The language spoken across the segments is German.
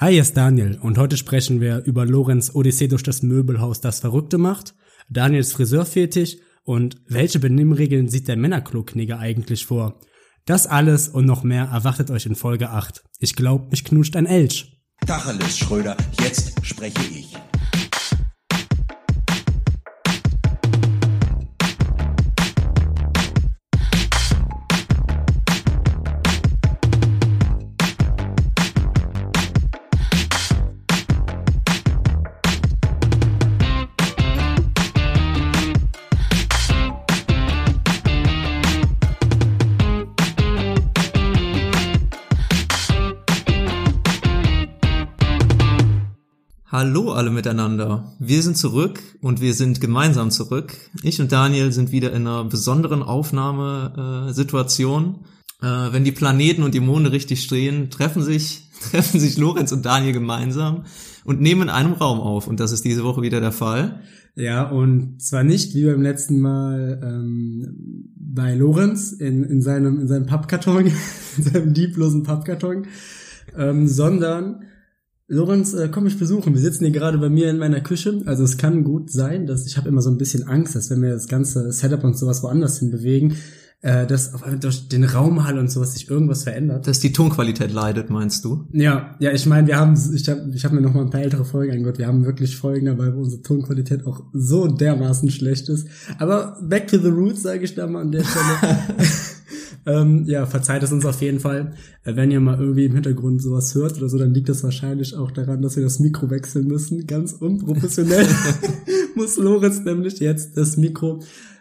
Hi, hier ist Daniel und heute sprechen wir über Lorenz Odyssee durch das Möbelhaus, das Verrückte macht, Daniels Friseurfetisch und welche Benimmregeln sieht der Männerkloknigger eigentlich vor? Das alles und noch mehr erwartet euch in Folge 8. Ich glaub, mich knutscht ein Elch. Tacheles, Schröder, jetzt spreche ich. Hallo alle miteinander. Wir sind zurück und wir sind gemeinsam zurück. Ich und Daniel sind wieder in einer besonderen Aufnahmesituation. Äh, wenn die Planeten und die Monde richtig stehen, treffen sich, treffen sich Lorenz und Daniel gemeinsam und nehmen in einem Raum auf. Und das ist diese Woche wieder der Fall. Ja, und zwar nicht wie beim letzten Mal ähm, bei Lorenz in, in seinem, in seinem Pappkarton, in seinem lieblosen Pappkarton, ähm, sondern Lorenz, äh, komm mich besuchen. Wir sitzen hier gerade bei mir in meiner Küche. Also es kann gut sein, dass ich habe immer so ein bisschen Angst, dass wenn wir das ganze Setup und sowas woanders hin bewegen, äh, dass auf einmal durch den Raumhall und sowas sich irgendwas verändert. Dass die Tonqualität leidet, meinst du? Ja, ja, ich meine, wir haben, ich habe ich hab mir noch mal ein paar ältere Folgen angehört. Wir haben wirklich Folgen dabei, wo unsere Tonqualität auch so dermaßen schlecht ist. Aber back to the roots, sage ich da mal an der Stelle. Ähm, ja, verzeiht es uns auf jeden Fall. Äh, wenn ihr mal irgendwie im Hintergrund sowas hört oder so, dann liegt das wahrscheinlich auch daran, dass wir das Mikro wechseln müssen. Ganz unprofessionell muss Lorenz nämlich jetzt das Mikro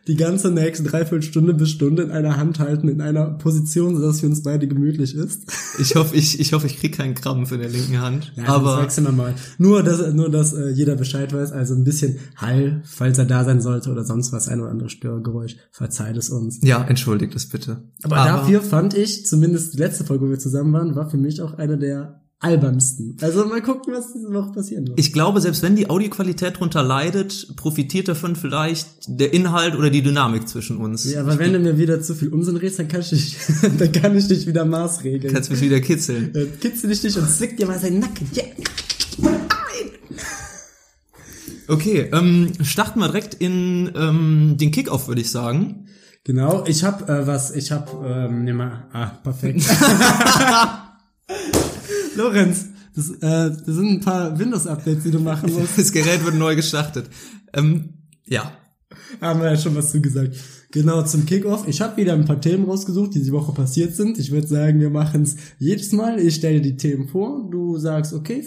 die ganze nächste Dreiviertelstunde bis Stunde in einer Hand halten, in einer Position, sodass für uns beide gemütlich ist. Ich hoffe, ich, ich hoffe, ich krieg keinen Krampf in der linken Hand. Ja, aber das wechseln wir mal. Nur, dass, nur, dass äh, jeder Bescheid weiß, also ein bisschen Hall, falls er da sein sollte oder sonst was, ein oder andere Störgeräusch, verzeiht es uns. ja, entschuldigt es bitte. Aber, dafür fand ich, zumindest die letzte Folge, wo wir zusammen waren, war für mich auch eine der albernsten. Also mal gucken, was diese Woche passieren wird. Ich glaube, selbst wenn die Audioqualität drunter leidet, profitiert davon vielleicht der Inhalt oder die Dynamik zwischen uns. ja, aber wenn du mir wieder zu viel Unsinn redest, dann kann ich dich, dann kann ich dich wieder maßregeln. Kannst mich wieder kitzeln. Äh, kitzel dich nicht und zwick dir mal seinen Nacken. Yeah. Okay, ähm, starten wir direkt in ähm, den Kickoff, würde ich sagen. Genau, ich hab äh, was, ich hab, ähm, nimm mal, ah, perfekt. Lorenz, das, äh, das sind ein paar Windows-Updates, die du machen musst. Das Gerät wird neu gestartet. Ähm, ja, Haben wir ja schon was zugesagt. Genau, zum Kickoff. Ich habe wieder ein paar Themen rausgesucht, die die Woche passiert sind. Ich würde sagen, wir machen es jedes Mal. Ich stelle dir die Themen vor. Du sagst, okay,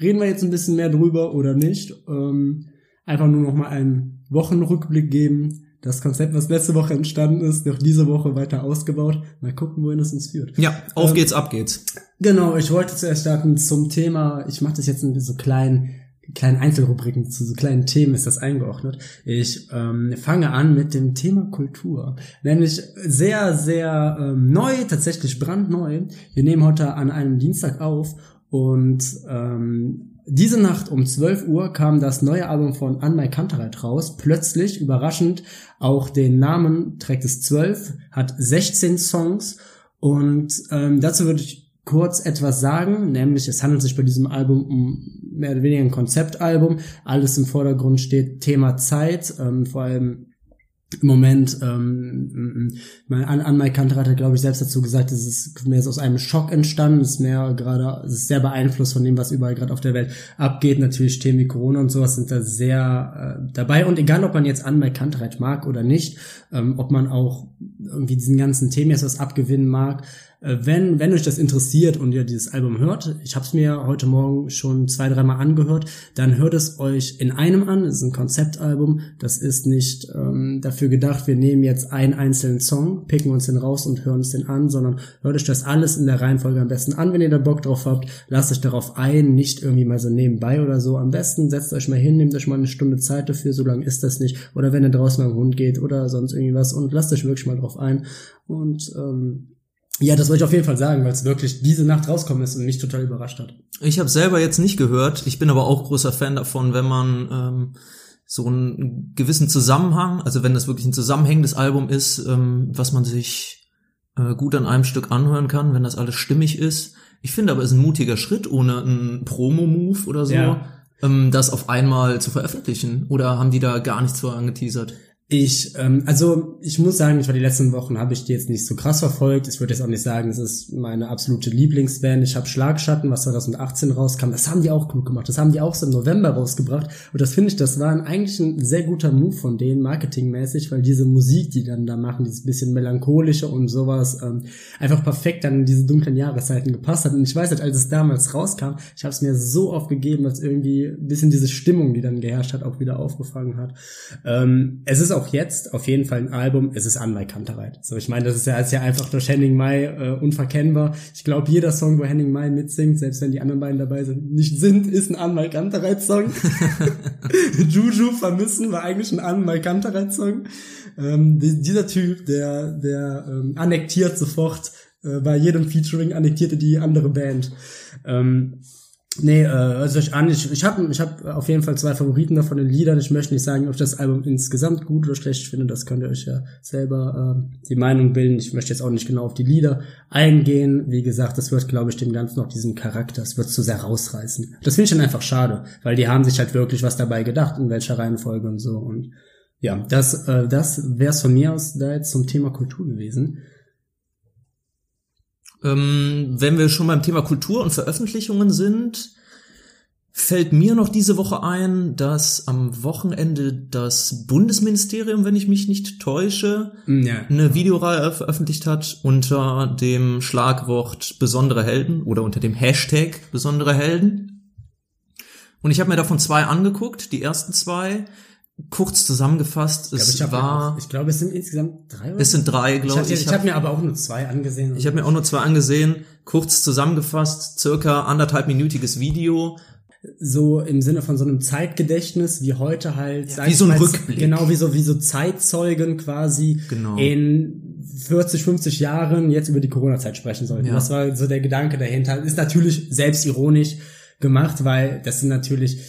reden wir jetzt ein bisschen mehr drüber oder nicht. Ähm, einfach nur noch mal einen Wochenrückblick geben. Das Konzept, was letzte Woche entstanden ist, noch diese Woche weiter ausgebaut. Mal gucken, wohin es uns führt. ja, auf Ähm, geht's, ab geht's. Genau, ich wollte zuerst starten zum Thema, ich mache das jetzt in so kleinen, kleinen Einzelrubriken, zu so kleinen Themen ist das eingeordnet. Ich ähm, fange an mit dem Thema Kultur. Nämlich sehr, sehr ähm, neu, tatsächlich brandneu. Wir nehmen heute an einem Dienstag auf und ähm, diese Nacht um 12 Uhr kam das neue Album von Anmai Kantereit raus. Plötzlich, überraschend, auch den Namen trägt es 12, hat 16 Songs und ähm, dazu würde ich kurz etwas sagen, nämlich es handelt sich bei diesem Album um mehr oder weniger ein Konzeptalbum. Alles im Vordergrund steht Thema Zeit, ähm, vor allem im Moment, ähm, mein An Anmai Kanter hat, glaube ich, selbst dazu gesagt, es ist mehr so aus einem Schock entstanden, es ist mehr gerade, es ist sehr beeinflusst von dem, was überall gerade auf der Welt abgeht. Natürlich Themen wie Corona und sowas sind da sehr äh, dabei. Und egal, ob man jetzt Anmai Kantereit mag oder nicht, ähm, ob man auch irgendwie diesen ganzen Themen jetzt was abgewinnen mag, wenn, wenn euch das interessiert und ihr dieses Album hört, ich habe es mir heute Morgen schon zwei, dreimal angehört, dann hört es euch in einem an. Es ist ein Konzeptalbum. Das ist nicht ähm, dafür gedacht, wir nehmen jetzt einen einzelnen Song, picken uns den raus und hören uns den an, sondern hört euch das alles in der Reihenfolge am besten an, wenn ihr da Bock drauf habt. Lasst euch darauf ein, nicht irgendwie mal so nebenbei oder so. Am besten setzt euch mal hin, nehmt euch mal eine Stunde Zeit dafür, so lange ist das nicht. Oder wenn ihr draußen mal im Hund geht oder sonst irgendwie was und lasst euch wirklich mal drauf ein. Und ähm, ja, das wollte ich auf jeden Fall sagen, weil es wirklich diese Nacht rauskommen ist und mich total überrascht hat. Ich habe selber jetzt nicht gehört. Ich bin aber auch großer Fan davon, wenn man ähm, so einen gewissen Zusammenhang, also wenn das wirklich ein zusammenhängendes Album ist, ähm, was man sich äh, gut an einem Stück anhören kann, wenn das alles stimmig ist. Ich finde aber, es ist ein mutiger Schritt, ohne einen Promo-Move oder so, Ja. ähm, das auf einmal zu veröffentlichen. Oder haben die da gar nichts vor angeteasert? Ich, ähm, also ich muss sagen, ich war die letzten Wochen, habe ich die jetzt nicht so krass verfolgt. Ich würde jetzt auch nicht sagen, es ist meine absolute Lieblingsband. Ich habe Schlagschatten, was 2018 rauskam. Das haben die auch klug gemacht. Das haben die auch so im November rausgebracht. Und das finde ich, das war ein, eigentlich ein sehr guter Move von denen, marketingmäßig, weil diese Musik, die dann da machen, dieses bisschen melancholische und sowas, ähm, einfach perfekt dann in diese dunklen Jahreszeiten gepasst hat. Und ich weiß halt, als es damals rauskam, ich habe es mir so oft gegeben, dass irgendwie ein bisschen diese Stimmung, die dann geherrscht hat, auch wieder aufgefangen hat. Ähm, es ist auch jetzt auf jeden Fall ein Album, es ist Anwei Kantereit. So, ich meine, das ist ja, ist ja einfach durch Henning Mai äh, unverkennbar. Ich glaube, jeder Song, wo Henning Mai mitsingt, selbst wenn die anderen beiden dabei sind, nicht sind, ist ein Anwei Kantereit Song. Juju vermissen war eigentlich ein Anwei Kantereit Song. Ähm, die, dieser Typ, der, der ähm, annektiert sofort äh, bei jedem Featuring annektierte die andere Band. Ähm, Nee, äh, hört euch an. Ich, ich habe ich hab auf jeden Fall zwei Favoriten davon in Liedern. Ich möchte nicht sagen, ob ich das Album insgesamt gut oder schlecht finde. Das könnt ihr euch ja selber äh, die Meinung bilden. Ich möchte jetzt auch nicht genau auf die Lieder eingehen. Wie gesagt, das wird, glaube ich, dem Ganzen noch diesen Charakter. Es wird zu sehr rausreißen. Das finde ich dann einfach schade, weil die haben sich halt wirklich was dabei gedacht, in welcher Reihenfolge und so. Und ja, das, äh, das wäre es von mir aus da jetzt zum Thema Kultur gewesen. Ähm, wenn wir schon beim Thema Kultur und Veröffentlichungen sind, fällt mir noch diese Woche ein, dass am Wochenende das Bundesministerium, wenn ich mich nicht täusche, Ja. eine Videoreihe veröffentlicht hat unter dem Schlagwort besondere Helden oder unter dem Hashtag besondere Helden. Und ich habe mir davon zwei angeguckt, die ersten zwei. Kurz zusammengefasst, es Ich glaube, ich, war, ich glaube, es sind insgesamt drei oder es sind drei, Ich glaube habe ich. ich hab mir aber auch nur zwei angesehen. Ich habe mir auch nur zwei angesehen, kurz zusammengefasst, circa anderthalbminütiges Video. so im Sinne von so einem Zeitgedächtnis, wie heute halt, sag wie ich so ein mal, Rückblick. Genau, wie so, wie so Zeitzeugen quasi Genau. in 40, 50 Jahren jetzt über die Corona-Zeit sprechen sollten. Ja. Das war so der Gedanke dahinter. Ist natürlich selbstironisch gemacht, weil das sind natürlich,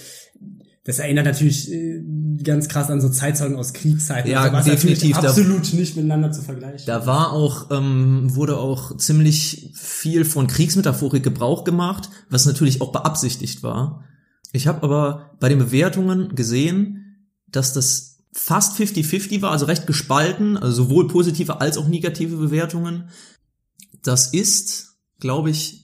das erinnert natürlich äh, ganz krass an so Zeitzeugen aus Kriegszeiten. Ja, also was definitiv. natürlich Da- absolut nicht miteinander zu vergleichen. Da war auch, ähm, wurde auch ziemlich viel von Kriegsmetaphorik Gebrauch gemacht, was natürlich auch beabsichtigt war. Ich habe aber bei den Bewertungen gesehen, dass das fast 50-50 war, also recht gespalten, also sowohl positive als auch negative Bewertungen. Das ist, glaube ich,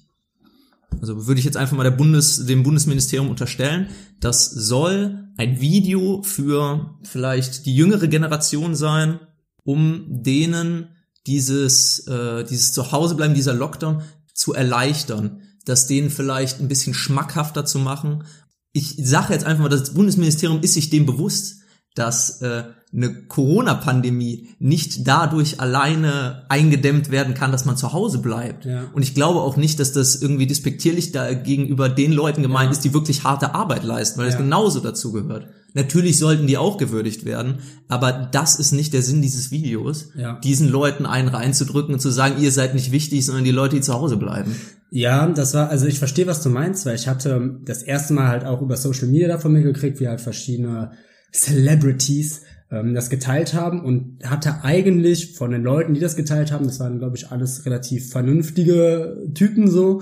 also würde ich jetzt einfach mal der Bundes, dem Bundesministerium unterstellen, das soll ein Video für vielleicht die jüngere Generation sein, um denen dieses, äh, dieses Zuhausebleiben, dieser Lockdown zu erleichtern, das denen vielleicht ein bisschen schmackhafter zu machen. Ich sage jetzt einfach mal, das Bundesministerium ist sich dem bewusst, dass äh, eine Corona-Pandemie nicht dadurch alleine eingedämmt werden kann, dass man zu Hause bleibt. Ja. Und ich glaube auch nicht, dass das irgendwie despektierlich da gegenüber den Leuten gemeint Ja. ist, die wirklich harte Arbeit leisten, weil Ja. das genauso dazu gehört. Natürlich sollten die auch gewürdigt werden, aber das ist nicht der Sinn dieses Videos, diesen Leuten einen reinzudrücken und zu sagen, ihr seid nicht wichtig, sondern die Leute, die zu Hause bleiben. Ja, das war, also ich verstehe, was du meinst, weil ich hatte das erste Mal halt auch über Social Media davon mitgekriegt, wie halt verschiedene Celebrities ähm, das geteilt haben und hatte eigentlich von den Leuten, die das geteilt haben, das waren, glaube ich, alles relativ vernünftige Typen so,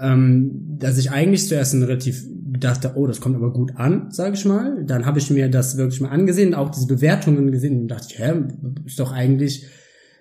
ähm, dass ich eigentlich zuerst ein relativ dachte, oh, das kommt aber gut an, sage ich mal. Dann habe ich mir das wirklich mal angesehen, auch diese Bewertungen gesehen und dachte ich, hä, ist doch eigentlich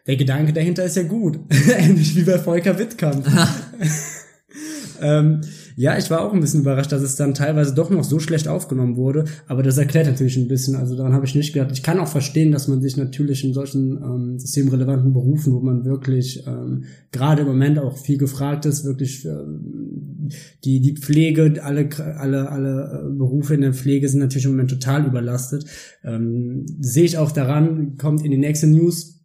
der Gedanke dahinter ist ja gut. Ähnlich wie bei Volker Wittkamp. ähm, ja, ich war auch ein bisschen überrascht, dass es dann teilweise doch noch so schlecht aufgenommen wurde, aber das erklärt natürlich ein bisschen, also daran habe ich nicht gedacht. Ich kann auch verstehen, dass man sich natürlich in solchen ähm, systemrelevanten Berufen, wo man wirklich ähm, gerade im Moment auch viel gefragt ist, wirklich ähm, die die Pflege, alle alle alle äh, Berufe in der Pflege sind natürlich im Moment total überlastet. Ähm, sehe ich auch daran, kommt in die nächste News,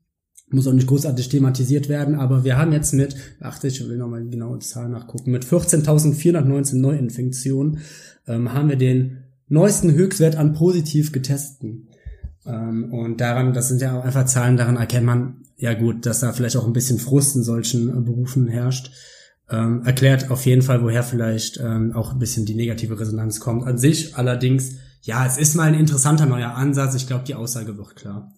muss auch nicht großartig thematisiert werden, aber wir haben jetzt mit, achte ich will nochmal die genaue Zahl nachgucken, mit 14.419 Neuinfektionen ähm, haben wir den neuesten Höchstwert an positiv getesteten. Ähm, und daran, das sind ja auch einfach Zahlen, daran erkennt man, ja gut, dass da vielleicht auch ein bisschen Frust in solchen äh, Berufen herrscht. Ähm, erklärt auf jeden Fall, woher vielleicht ähm, auch ein bisschen die negative Resonanz kommt. An sich allerdings, ja, es ist mal ein interessanter neuer Ansatz. Ich glaube, die Aussage wird klar.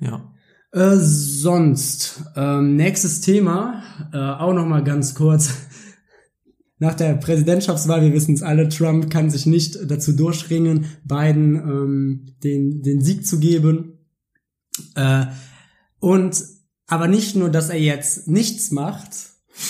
Ja. Äh, sonst, ähm, nächstes Thema, äh, auch noch mal ganz kurz. nach der Präsidentschaftswahl, wir wissen es alle, Trump kann sich nicht dazu durchringen, Biden ähm, den, den Sieg zu geben. Äh, und aber nicht nur, dass er jetzt nichts macht,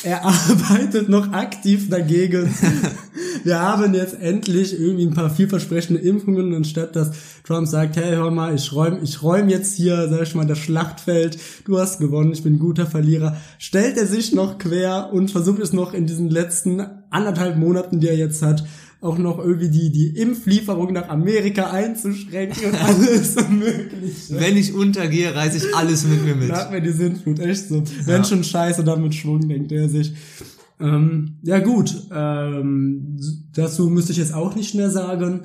er arbeitet noch aktiv dagegen. Wir haben jetzt endlich irgendwie ein paar vielversprechende Impfungen, anstatt dass Trump sagt, hey, hör mal, ich räum, ich räum jetzt hier, sag ich mal, das Schlachtfeld, du hast gewonnen, ich bin ein guter Verlierer. Stellt er sich noch quer und versucht es noch in diesen letzten anderthalb Monaten, die er jetzt hat, auch noch irgendwie die, die Impflieferung nach Amerika einzuschränken und alles Mögliche. Wenn ich untergehe, reiße ich alles mit mir mit. Nach mir die Sintflut, echt so. Wenn schon scheiße, dann mit Schwung, denkt er sich. Ähm, ja gut, ähm, dazu müsste ich jetzt auch nicht mehr sagen.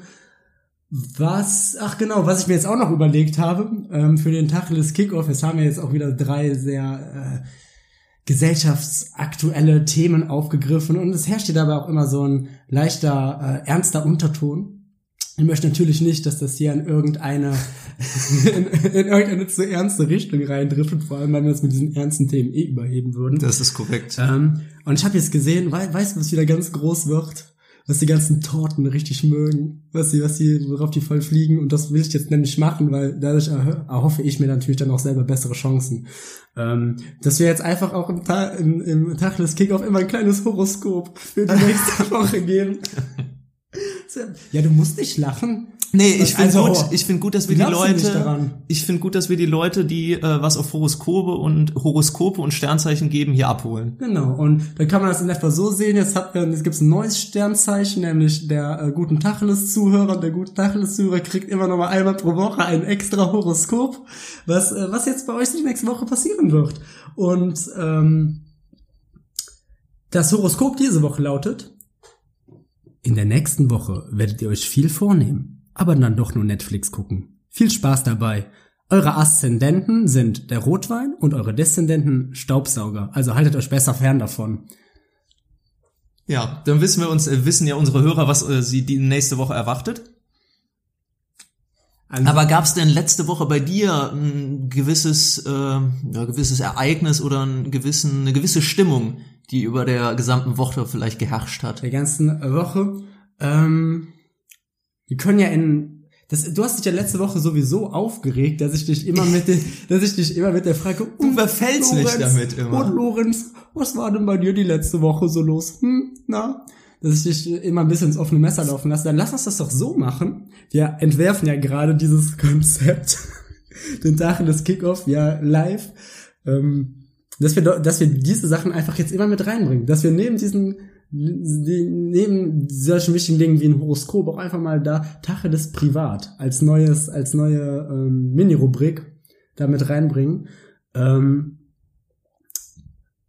Was, ach genau, was ich mir jetzt auch noch überlegt habe, ähm, für den Tacheles Kickoff, es haben wir jetzt auch wieder drei sehr äh, gesellschaftsaktuelle Themen aufgegriffen und es herrscht hier dabei auch immer so ein leichter, äh, ernster Unterton. Ich möchte natürlich nicht, dass das hier in irgendeine, in, in irgendeine zu ernste Richtung reindriftet, vor allem, wenn wir es mit diesen ernsten Themen eh überheben würden. Das ist korrekt. Ähm, und ich habe jetzt gesehen, we weißt du, was wieder ganz groß wird? Was die ganzen Torten richtig mögen, was sie, was sie, worauf die voll fliegen. Und das will ich jetzt nämlich machen, weil dadurch erhoffe ich mir natürlich dann auch selber bessere Chancen. Ähm, dass wir jetzt einfach auch im, Ta im, im Tacheles Kickoff immer ein kleines Horoskop für die nächste Woche geben. Ja, du musst nicht lachen. Nee, ich finde gut, ich finde gut, dass wir die Leute, ich finde gut, dass wir die Leute, die äh, was auf Horoskope und Horoskope und Sternzeichen geben, hier abholen. Genau, und dann kann man das in etwa so sehen, jetzt, hat, man- jetzt gibt's ein neues Sternzeichen, nämlich der äh, guten Tacheles-Zuhörer. Der gute Tacheles-Zuhörer kriegt immer noch mal einmal pro Woche ein extra Horoskop, was, äh, was jetzt bei euch die nächste Woche passieren wird. Und ähm, das Horoskop diese Woche lautet, in der nächsten Woche werdet ihr euch viel vornehmen, aber dann doch nur Netflix gucken. Viel Spaß dabei. Eure Aszendenten sind der Rotwein und eure Deszendenten Staubsauger. Also haltet euch besser fern davon. Ja, dann wissen wir uns, äh, wissen ja unsere Hörer, was äh, sie die nächste Woche erwartet. Also, Aber gab es denn letzte Woche bei dir ein gewisses, äh, ja, gewisses Ereignis oder einen gewissen, eine gewisse Stimmung, die über der gesamten Woche vielleicht geherrscht hat? der ganzen Woche. Ähm, wir können ja in das, du hast dich ja letzte Woche sowieso aufgeregt, dass ich dich immer mit der, dass ich dich immer mit der Frage Du überfällst mich Lorenz, damit immer. Und Lorenz, was war denn bei dir die letzte Woche so los? Hm, na? Dass ich dich immer ein bisschen ins offene Messer laufen lasse. Dann lass uns das doch so machen. Wir entwerfen ja gerade dieses Konzept, den Tag des Kickoff, ja, live. Ähm, dass wir, dass wir diese Sachen einfach jetzt immer mit reinbringen. Dass wir neben diesen, die- neben solchen wichtigen Dingen wie ein Horoskop auch einfach mal da Tacheles Privat als neues, als neue ähm, Mini-Rubrik da mit reinbringen. Ähm,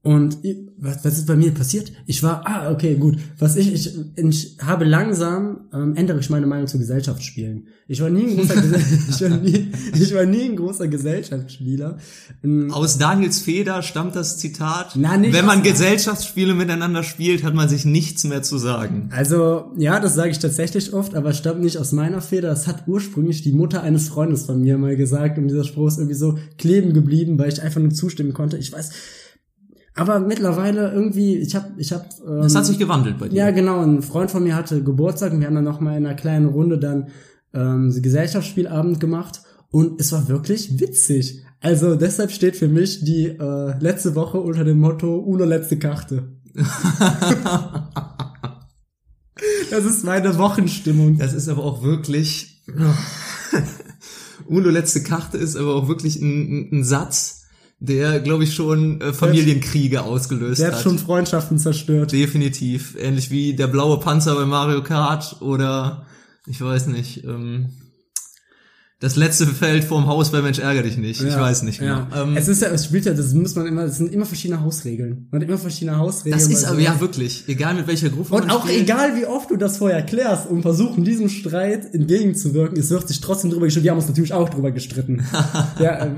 und was, was ist bei mir passiert? Ich war, ah, okay, gut. Was ich, ich, ich habe langsam, ähm, ändere ich meine Meinung zu Gesellschaftsspielen. Ich war nie ein großer, ich war nie, ich war nie ein großer Gesellschaftsspieler. Ähm, Aus Daniels Feder stammt das Zitat, Na, nicht wenn man Gesellschaftsspiele miteinander spielt, hat man sich nichts mehr zu sagen. Also, ja, das sage ich tatsächlich oft, aber es stammt nicht aus meiner Feder. Das hat ursprünglich die Mutter eines Freundes von mir mal gesagt und dieser Spruch ist irgendwie so kleben geblieben, weil ich einfach nur zustimmen konnte. Ich weiß, aber mittlerweile irgendwie, ich habe, ich habe, ähm, Das hat sich gewandelt bei dir. ja genau, ein Freund von mir hatte Geburtstag und wir haben dann noch mal in einer kleinen Runde dann ähm, Gesellschaftsspielabend gemacht und es war wirklich witzig. Also deshalb steht für mich die äh, letzte Woche unter dem Motto Uno letzte Karte. das ist meine Wochenstimmung. Das ist aber auch wirklich. Uno letzte Karte ist aber auch wirklich ein, ein Satz, der, glaube ich, schon äh, Familienkriege ausgelöst Der hat. hat schon Freundschaften zerstört. Definitiv. Ähnlich wie der blaue Panzer bei Mario Kart oder ich weiß nicht. Ähm, das letzte Feld vorm Haus bei Mensch ärger dich nicht. ich Ja, weiß nicht genau. Ja. Ähm, es ist ja, es spielt ja, das muss man immer, das sind immer verschiedene Hausregeln. Man hat immer verschiedene Hausregeln. das ist aber so- ja wirklich, egal mit welcher Gruppe Und auch spielt. egal, wie oft du das vorher klärst, um versuchen, diesem Streit entgegenzuwirken, es wird sich trotzdem drüber gestritten. Wir haben uns natürlich auch drüber gestritten. ja, äh,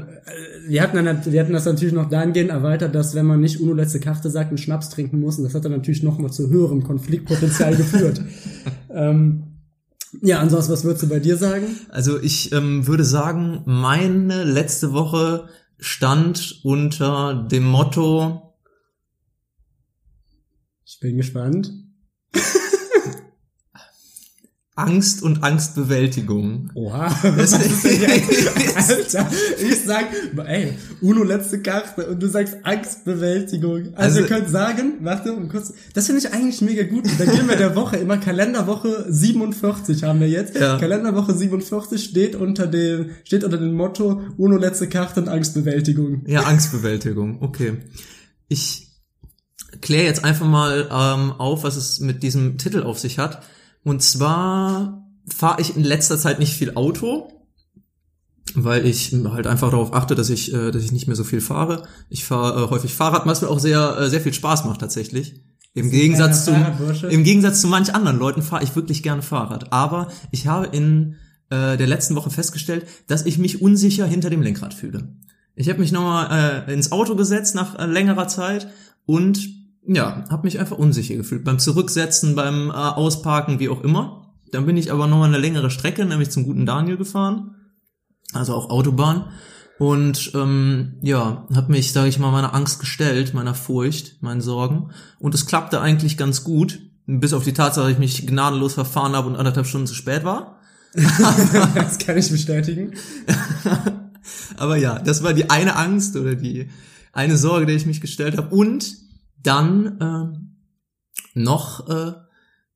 wir hatten, dann, wir hatten das natürlich noch dahingehend erweitert, dass wenn man nicht Uno letzte Karte sagt, einen Schnaps trinken muss, und das hat dann natürlich noch mal zu höherem Konfliktpotenzial geführt. ähm, ja, ansonsten, was würdest du bei dir sagen? Also ich ähm, würde sagen, meine letzte Woche stand unter dem Motto, Ich bin gespannt. Angst und Angstbewältigung. Oha, was ist? Alter, ich sag, ey, Uno letzte Karte und du sagst Angstbewältigung. Also, Also- wir können sagen, warte, um kurz, das finde ich eigentlich mega gut. Da gehen wir der Woche immer Kalenderwoche 47 haben wir jetzt. Ja. Kalenderwoche 47 steht unter dem, steht unter dem Motto Uno letzte Karte und Angstbewältigung. Ja, Angstbewältigung, okay. Ich kläre jetzt einfach mal ähm, auf, was es mit diesem Titel auf sich hat. Und zwar fahre ich in letzter Zeit nicht viel Auto, weil ich halt einfach darauf achte, dass ich, äh, dass ich nicht mehr so viel fahre. Ich fahre äh, häufig Fahrrad, was mir auch sehr, äh, sehr viel Spaß macht tatsächlich. Im Gegensatz zu, im Gegensatz zu manch anderen Leuten fahre ich wirklich gerne Fahrrad. Aber ich habe in äh, der letzten Woche festgestellt, dass ich mich unsicher hinter dem Lenkrad fühle. Ich habe mich nochmal äh, ins Auto gesetzt nach äh, längerer Zeit und ja, habe mich einfach unsicher gefühlt. Beim Zurücksetzen, beim äh, Ausparken, wie auch immer. Dann bin ich aber nochmal eine längere Strecke, nämlich zum guten Daniel gefahren. Also auch Autobahn. Und ähm, ja, habe mich, sage ich mal, meiner Angst gestellt, meiner Furcht, meinen Sorgen. Und es klappte eigentlich ganz gut. Bis auf die Tatsache, dass ich mich gnadenlos verfahren habe und anderthalb Stunden zu spät war. das kann ich bestätigen. Aber ja, das war die eine Angst oder die eine Sorge, der ich mich gestellt habe. Und dann ähm, noch äh,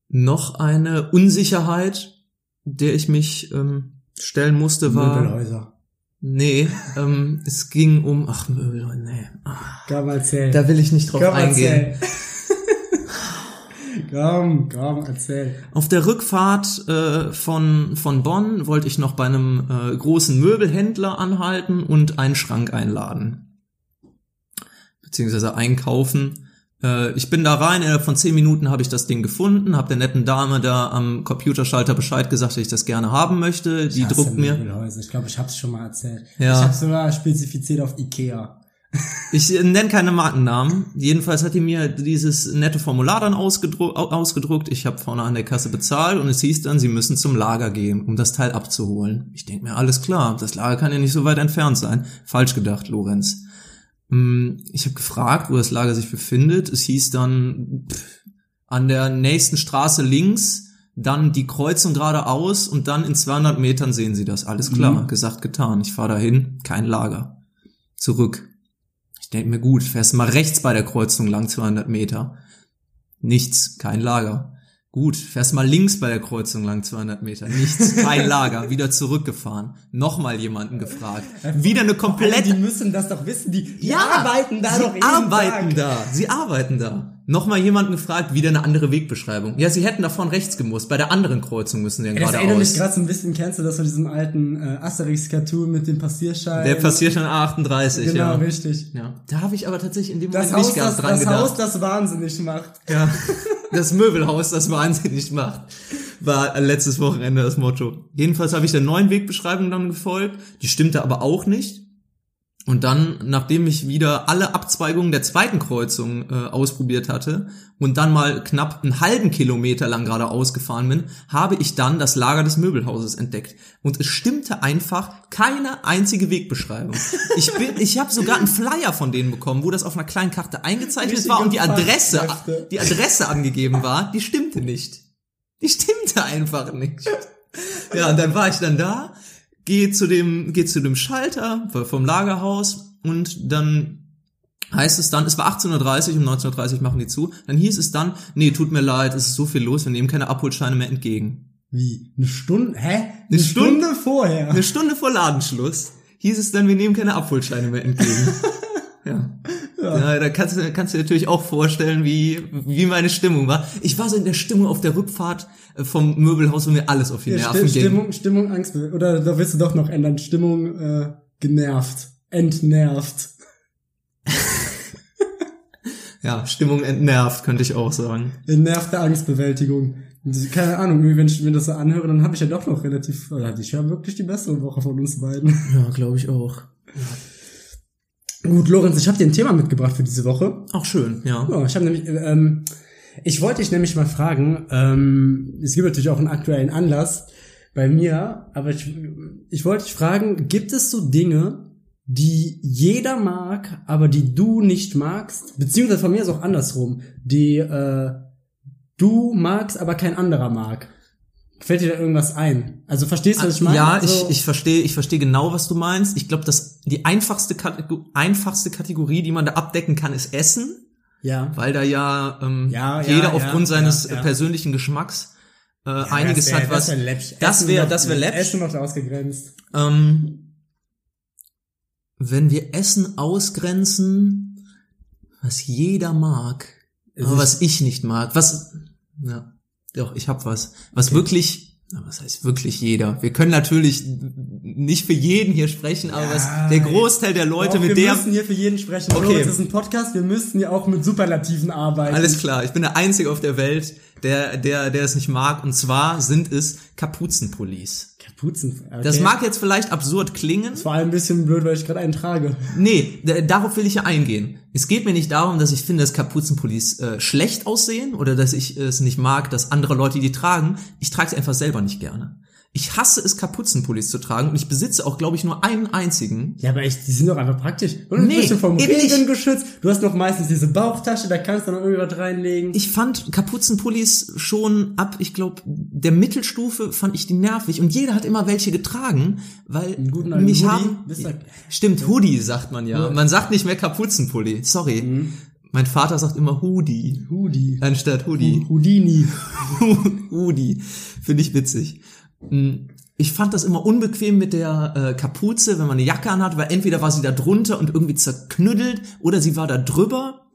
noch eine Unsicherheit, der ich mich ähm, stellen musste, war Möbelhäuser. nee, ähm, es ging um ach Möbel, nee, ah, Komm, erzähl. da will ich nicht drauf komm, eingehen. komm, komm, erzähl. Auf der Rückfahrt äh, von, von Bonn wollte ich noch bei einem äh, großen Möbelhändler anhalten und einen Schrank einladen. Beziehungsweise einkaufen. Äh, ich bin da rein, innerhalb von zehn Minuten habe ich das Ding gefunden, habe der netten Dame da am Computerschalter Bescheid gesagt, dass ich das gerne haben möchte. Die druckt mir. Ich glaube, ich hab's schon mal erzählt. Ja. Ich hab's sogar spezifiziert auf Ikea. Ich äh, nenne keine Markennamen. Jedenfalls hat die mir dieses nette Formular dann ausgedru au- ausgedruckt. Ich habe vorne an der Kasse bezahlt und es hieß dann, sie müssen zum Lager gehen, um das Teil abzuholen. Ich denke mir, alles klar, das Lager kann ja nicht so weit entfernt sein. Falsch gedacht, Lorenz. Hm, Ich habe gefragt, wo das Lager sich befindet. Es hieß dann pff, an der nächsten Straße links, dann die Kreuzung geradeaus und dann in 200 Metern sehen Sie das. Alles klar, Mhm. gesagt, getan. Ich fahre dahin, kein Lager. Zurück. Ich denke mir, gut, fährst mal rechts bei der Kreuzung lang 200 Meter. Nichts, kein Lager. Gut, fährst mal links bei der Kreuzung lang 200 Meter. Nichts, kein Lager. Wieder zurückgefahren. Nochmal jemanden gefragt. Wieder eine Die komplette... müssen das doch wissen. Die, die Ja, arbeiten da sie doch arbeiten da. Sie arbeiten da. Nochmal jemanden gefragt, wieder eine andere Wegbeschreibung. Ja, sie hätten davon rechts gemusst. Bei der anderen Kreuzung müssen sie dann Das erinnert mich geradeaus. gerade so ein bisschen, kennst du das von diesem alten äh, Asterix-Cartoon mit dem Passierschein? Der passiert schon 38, Genau, ja. richtig. ja. Da habe ich aber tatsächlich in dem Das Moment Haus, nicht ganz das, dran das gedacht. Haus, das wahnsinnig macht. Ja, das Möbelhaus, das wahnsinnig macht, war letztes Wochenende das Motto. Jedenfalls habe ich der neuen Wegbeschreibung dann gefolgt. Die stimmte aber auch nicht. Und dann, nachdem ich wieder alle Abzweigungen der zweiten Kreuzung äh, ausprobiert hatte und dann mal knapp einen halben Kilometer lang geradeaus gefahren bin, habe ich dann das Lager des Möbelhauses entdeckt. Und es stimmte einfach keine einzige Wegbeschreibung. Ich bin, ich habe sogar einen Flyer von denen bekommen, wo das auf einer kleinen Karte eingezeichnet Richtige war und die Adresse, die Adresse angegeben war, die stimmte nicht. Die stimmte einfach nicht. Ja, und dann war ich dann da, gehe zu dem, gehe zu dem Schalter vom Lagerhaus und dann heißt es dann, es war 18.30 um 19.30 machen die zu, dann hieß es dann, nee, tut mir leid, es ist so viel los, wir nehmen keine Abholscheine mehr entgegen. Wie? Eine Stunde? Hä? Eine, Eine Stunde, Stunde? vorher? Eine Stunde vor Ladenschluss hieß es dann, wir nehmen keine Abholscheine mehr entgegen. ja. Ja, da kannst du, kannst du dir natürlich auch vorstellen, wie, wie meine Stimmung war. Ich war so in der Stimmung auf der Rückfahrt äh, vom Möbelhaus, wo mir alles auf die Ja, Nerven Sti- ging. Stimmung, Stimmung, Angst. Oder da willst du doch noch ändern. Stimmung äh, genervt. Entnervt. Ja, Stimmung entnervt, könnte ich auch sagen. Entnervte Angstbewältigung. Keine Ahnung, wenn ich mir das so anhöre, dann habe ich ja doch noch relativ, oder ich höre wirklich die bessere Woche von uns beiden. Ja, glaube ich auch. Gut, Lorenz, ich habe dir ein Thema mitgebracht für diese Woche. Auch schön, ja. Ja, ich habe nämlich, äh, ähm, ich wollte dich nämlich mal fragen, ähm, es gibt natürlich auch einen aktuellen Anlass bei mir, aber ich, ich wollte dich fragen, gibt es so Dinge, die jeder mag, aber die du nicht magst, beziehungsweise von mir ist auch andersrum, die äh, du magst, aber kein anderer mag? Fällt dir da irgendwas ein? Also verstehst du, was ich meine? Ja, so, ich, ich verstehe, ich verstehe genau, was du meinst. Ich glaube, dass die einfachste, Kategor einfachste Kategorie, die man da abdecken kann, ist Essen, ja. weil da ja, ähm, Ja, ja, jeder ja, aufgrund seines persönlichen Geschmacks äh, einiges wär, hat, was. Das wäre das Essen wär- wird- das wär läppsch. Essen wird ausgegrenzt. Ähm, wenn wir Essen ausgrenzen, was jeder mag, aber was ich nicht mag, was, ja, doch, ich hab was, was wirklich, na, was heißt wirklich jeder? Wir können natürlich nicht für jeden hier sprechen, aber was der Großteil der Leute Doch, mit wir der, müssen hier für jeden sprechen. Okay. Okay. Das ist ein Podcast, wir müssten ja auch mit Superlativen arbeiten. alles klar, ich bin der Einzige auf der Welt, der, der, der es nicht mag, und zwar sind es Kapuzenpullis. Kapuzen. Okay. Das mag jetzt vielleicht absurd klingen, Das war ein bisschen blöd, weil ich gerade einen trage. Nee, darauf will ich ja eingehen. Es geht mir nicht darum, dass ich finde, dass Kapuzenpullis äh, schlecht aussehen oder dass ich es nicht mag, dass andere Leute die tragen. Ich trage sie einfach selber nicht gerne. Ich hasse es, Kapuzenpullis zu tragen und ich besitze auch, glaube ich, nur einen einzigen. Ja, aber echt, die sind doch einfach praktisch. Und Nee, bisschen vom eben Regen geschützt. Du hast noch meistens diese Bauchtasche, da kannst du noch irgendwas reinlegen. Ich fand Kapuzenpullis schon ab, ich glaube, der Mittelstufe fand ich die nervig und jeder hat immer welche getragen, weil mich Hoodie, haben. bist du- Stimmt, Hoodie sagt man ja. Man sagt nicht mehr Kapuzenpulli. Sorry. Mhm. Mein Vater sagt immer Hoodie Hoodie. anstatt Hoodie. Houdini. Udi. Finde ich witzig. Mm, Ich fand das immer unbequem mit der äh, Kapuze, wenn man eine Jacke anhat, weil entweder war sie da drunter und irgendwie zerknüttelt oder sie war da drüber.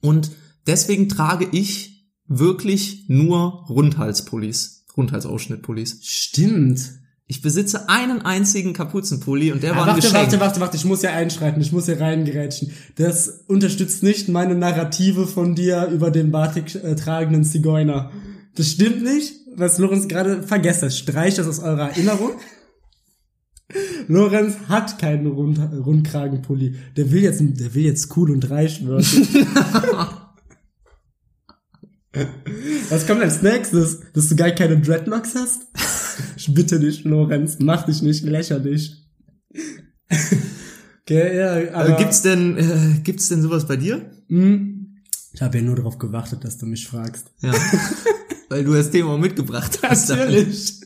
Und deswegen trage ich wirklich nur Rundhalspullis, Rundhalsausschnittpullis. Stimmt. Ich besitze einen einzigen Kapuzenpulli und der Ah, war ein warte, Geschenk. warte, warte, warte, ich muss ja einschreiten, ich muss hier reingerätschen. Das unterstützt nicht meine Narrative von dir über den Batik äh, tragenden Zigeuner. Das stimmt nicht, was Lorenz gerade vergesst hat. Streicht das aus eurer Erinnerung. Lorenz hat keinen Rund, Rundkragenpulli. Der will jetzt, der will jetzt cool und reich werden. Was kommt als nächstes? Dass du gar keine Dreadlocks hast? Ich bitte dich, Lorenz, mach dich nicht lächerlich. Okay, ja, aber äh, gibt's denn, äh, gibt's denn sowas bei dir? Hm, ich habe ja nur darauf gewartet, dass du mich fragst. Ja. Weil du das Thema auch mitgebracht hast. Natürlich.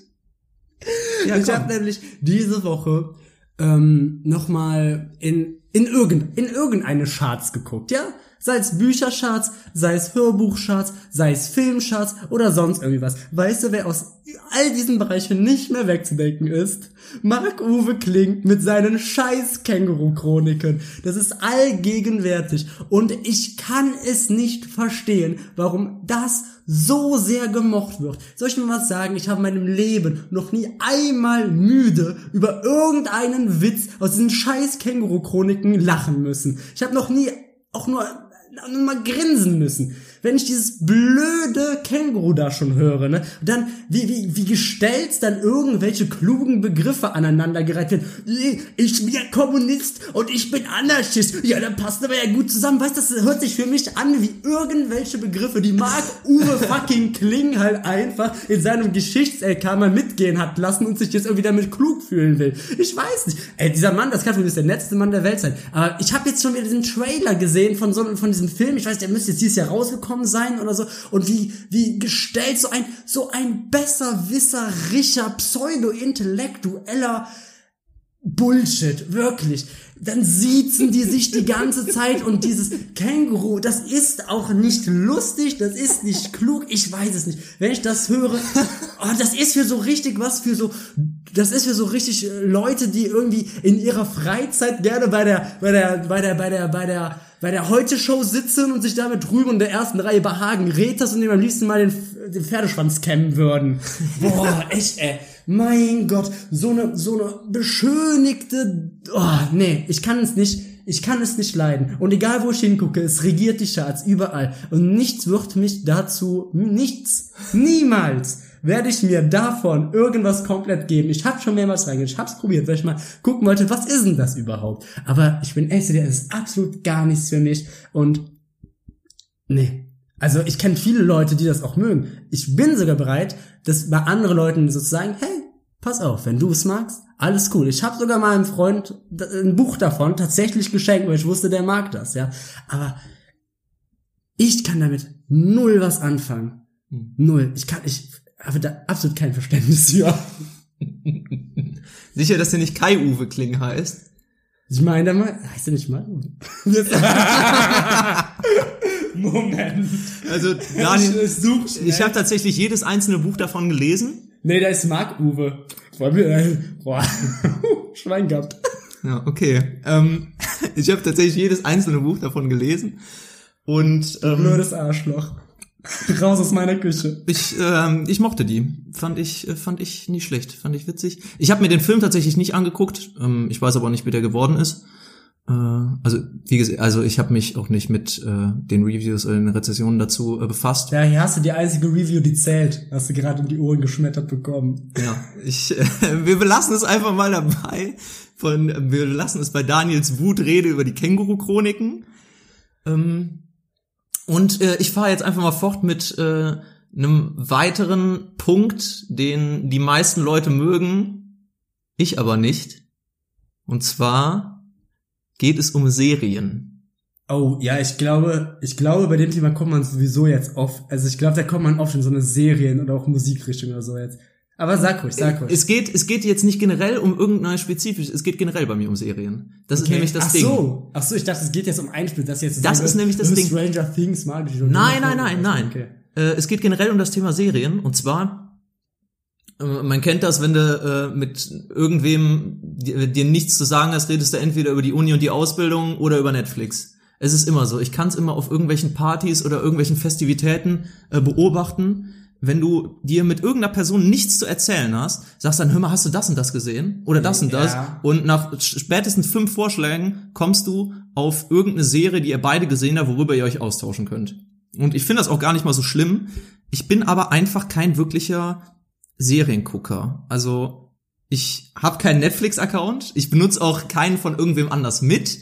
Ja, ich habe nämlich diese Woche ähm, nochmal in, in, irgend, in irgendeine Charts geguckt, ja? Sei es Büchercharts, sei es Hörbuchcharts, sei es Filmcharts oder sonst irgendwie was. Weißt du, wer aus all diesen Bereichen nicht mehr wegzudenken ist? Marc-Uwe Kling mit seinen scheiß Känguru-Chroniken. Das ist allgegenwärtig. Und ich kann es nicht verstehen, warum das so sehr gemocht wird. Soll ich mir was sagen? Ich habe in meinem Leben noch nie einmal müde über irgendeinen Witz aus diesen scheiß Känguru-Chroniken lachen müssen. Ich habe noch nie auch nur nur mal grinsen müssen. Wenn ich dieses blöde Känguru da schon höre, ne? Dann, wie, wie, wie gestellt dann irgendwelche klugen Begriffe aneinandergereiht werden. Ich bin ja Kommunist und ich bin Anarchist. Ja, dann passt aber ja gut zusammen. Weißt du, das hört sich für mich an wie irgendwelche Begriffe, die Mark Uwe fucking Kling halt einfach in seinem Geschichts-LK mal mitgehen hat lassen und sich jetzt irgendwie damit klug fühlen will. Ich weiß nicht. Ey, dieser Mann, das kann für mich der letzte Mann der Welt sein. Aber ich habe jetzt schon wieder diesen Trailer gesehen von so von diesem Film. Ich weiß, der müsste jetzt dieses Jahr rausgekommen sein oder so. Und wie, wie gestellt so ein, so ein besserwisserischer, pseudo-intellektueller Bullshit, wirklich. Dann siezen die sich die ganze Zeit und dieses Känguru, das ist auch nicht lustig, das ist nicht klug, ich weiß es nicht. Wenn ich das höre, oh, das ist für so richtig was für so, das ist für so richtig äh, Leute, die irgendwie in ihrer Freizeit gerne bei der, bei der, bei der, bei der, bei der, bei der Heute-Show sitzen und sich damit drüben in der ersten Reihe behagen Retas und dem am liebsten mal den, den Pferdeschwanz kämmen würden. Boah, echt, ey. Mein Gott, so eine, so eine beschönigte, oh, nee, ich kann es nicht, ich kann es nicht leiden. Und egal wo ich hingucke, es regiert die Charts überall. Und nichts wird mich dazu, nichts, niemals werde ich mir davon irgendwas komplett geben. Ich habe schon mehrmals reingegangen, ich hab's probiert, weil ich mal gucken wollte, was ist denn das überhaupt? Aber ich bin echt, das ist absolut gar nichts für mich. Und, nee. Also ich kenne viele Leute, die das auch mögen. Ich bin sogar bereit, das bei anderen Leuten so zu sagen, hey, pass auf, wenn du es magst, alles cool. Ich habe sogar mal einem Freund ein Buch davon tatsächlich geschenkt, weil ich wusste, der mag das, ja. Aber ich kann damit null was anfangen. Null. Ich kann, ich, habe da absolut kein Verständnis für. Sicher, dass der nicht Kai-Uwe Kling heißt? Ich meine, heißt der nicht mal? Moment. Also, Daniel, Ich ich habe tatsächlich jedes einzelne Buch davon gelesen. Nee, da ist Mark Uwe. Wollen wir, äh, boah, Schwein gehabt. Ja, okay. Ähm, ich habe tatsächlich jedes einzelne Buch davon gelesen. Und ähm, Blödes Arschloch. Raus aus meiner Küche. ich, ähm, ich mochte die. Fand ich, äh, fand ich nicht schlecht. Fand ich witzig. Ich habe mir den Film tatsächlich nicht angeguckt. Ähm, ich weiß aber auch nicht, wie der geworden ist. Äh, also, wie gesagt, also ich habe mich auch nicht mit äh, den Reviews oder den Rezensionen dazu äh, befasst. Ja, hier hast du die einzige Review, die zählt. Hast du gerade um die Ohren geschmettert bekommen. Ja, ich, äh, wir belassen es einfach mal dabei. Von, wir lassen es bei Daniels Wutrede über die Känguru-Chroniken. Ähm, und äh, ich fahre jetzt einfach mal fort mit äh, einem weiteren Punkt, den die meisten Leute mögen, ich aber nicht. Und zwar geht es um Serien. Oh, ja, ich glaube, ich glaube, bei dem Thema kommt man sowieso jetzt oft. Also ich glaube, da kommt man oft in so eine Serien- oder auch Musikrichtung oder so jetzt. Aber sag ruhig, sag ruhig. Es geht, es geht jetzt nicht generell um irgendein spezifisches, es geht generell bei mir um Serien. Das ist Okay. nämlich das Ach Ding. so, ach so, ich dachte, es geht jetzt um ein Spiel, das jetzt Das so ist nämlich das so Ding. Stranger Things mag ich oder Nein, nein, nein, nein. Okay. Äh, es geht generell um das Thema Serien und zwar man kennt das, wenn du äh, mit irgendwem dir, dir nichts zu sagen hast, redest du entweder über die Uni und die Ausbildung oder über Netflix. Es ist immer so. Ich kann es immer auf irgendwelchen Partys oder irgendwelchen Festivitäten äh, beobachten. Wenn du dir mit irgendeiner Person nichts zu erzählen hast, sagst dann, hör mal, hast du das und das gesehen? Oder das und das? Ja. Und nach spätestens fünf Vorschlägen kommst du auf irgendeine Serie, die ihr beide gesehen habt, worüber ihr euch austauschen könnt. Und ich finde das auch gar nicht mal so schlimm. Ich bin aber einfach kein wirklicher Seriengucker. Also ich habe keinen Netflix-Account. Ich benutze auch keinen von irgendwem anders mit.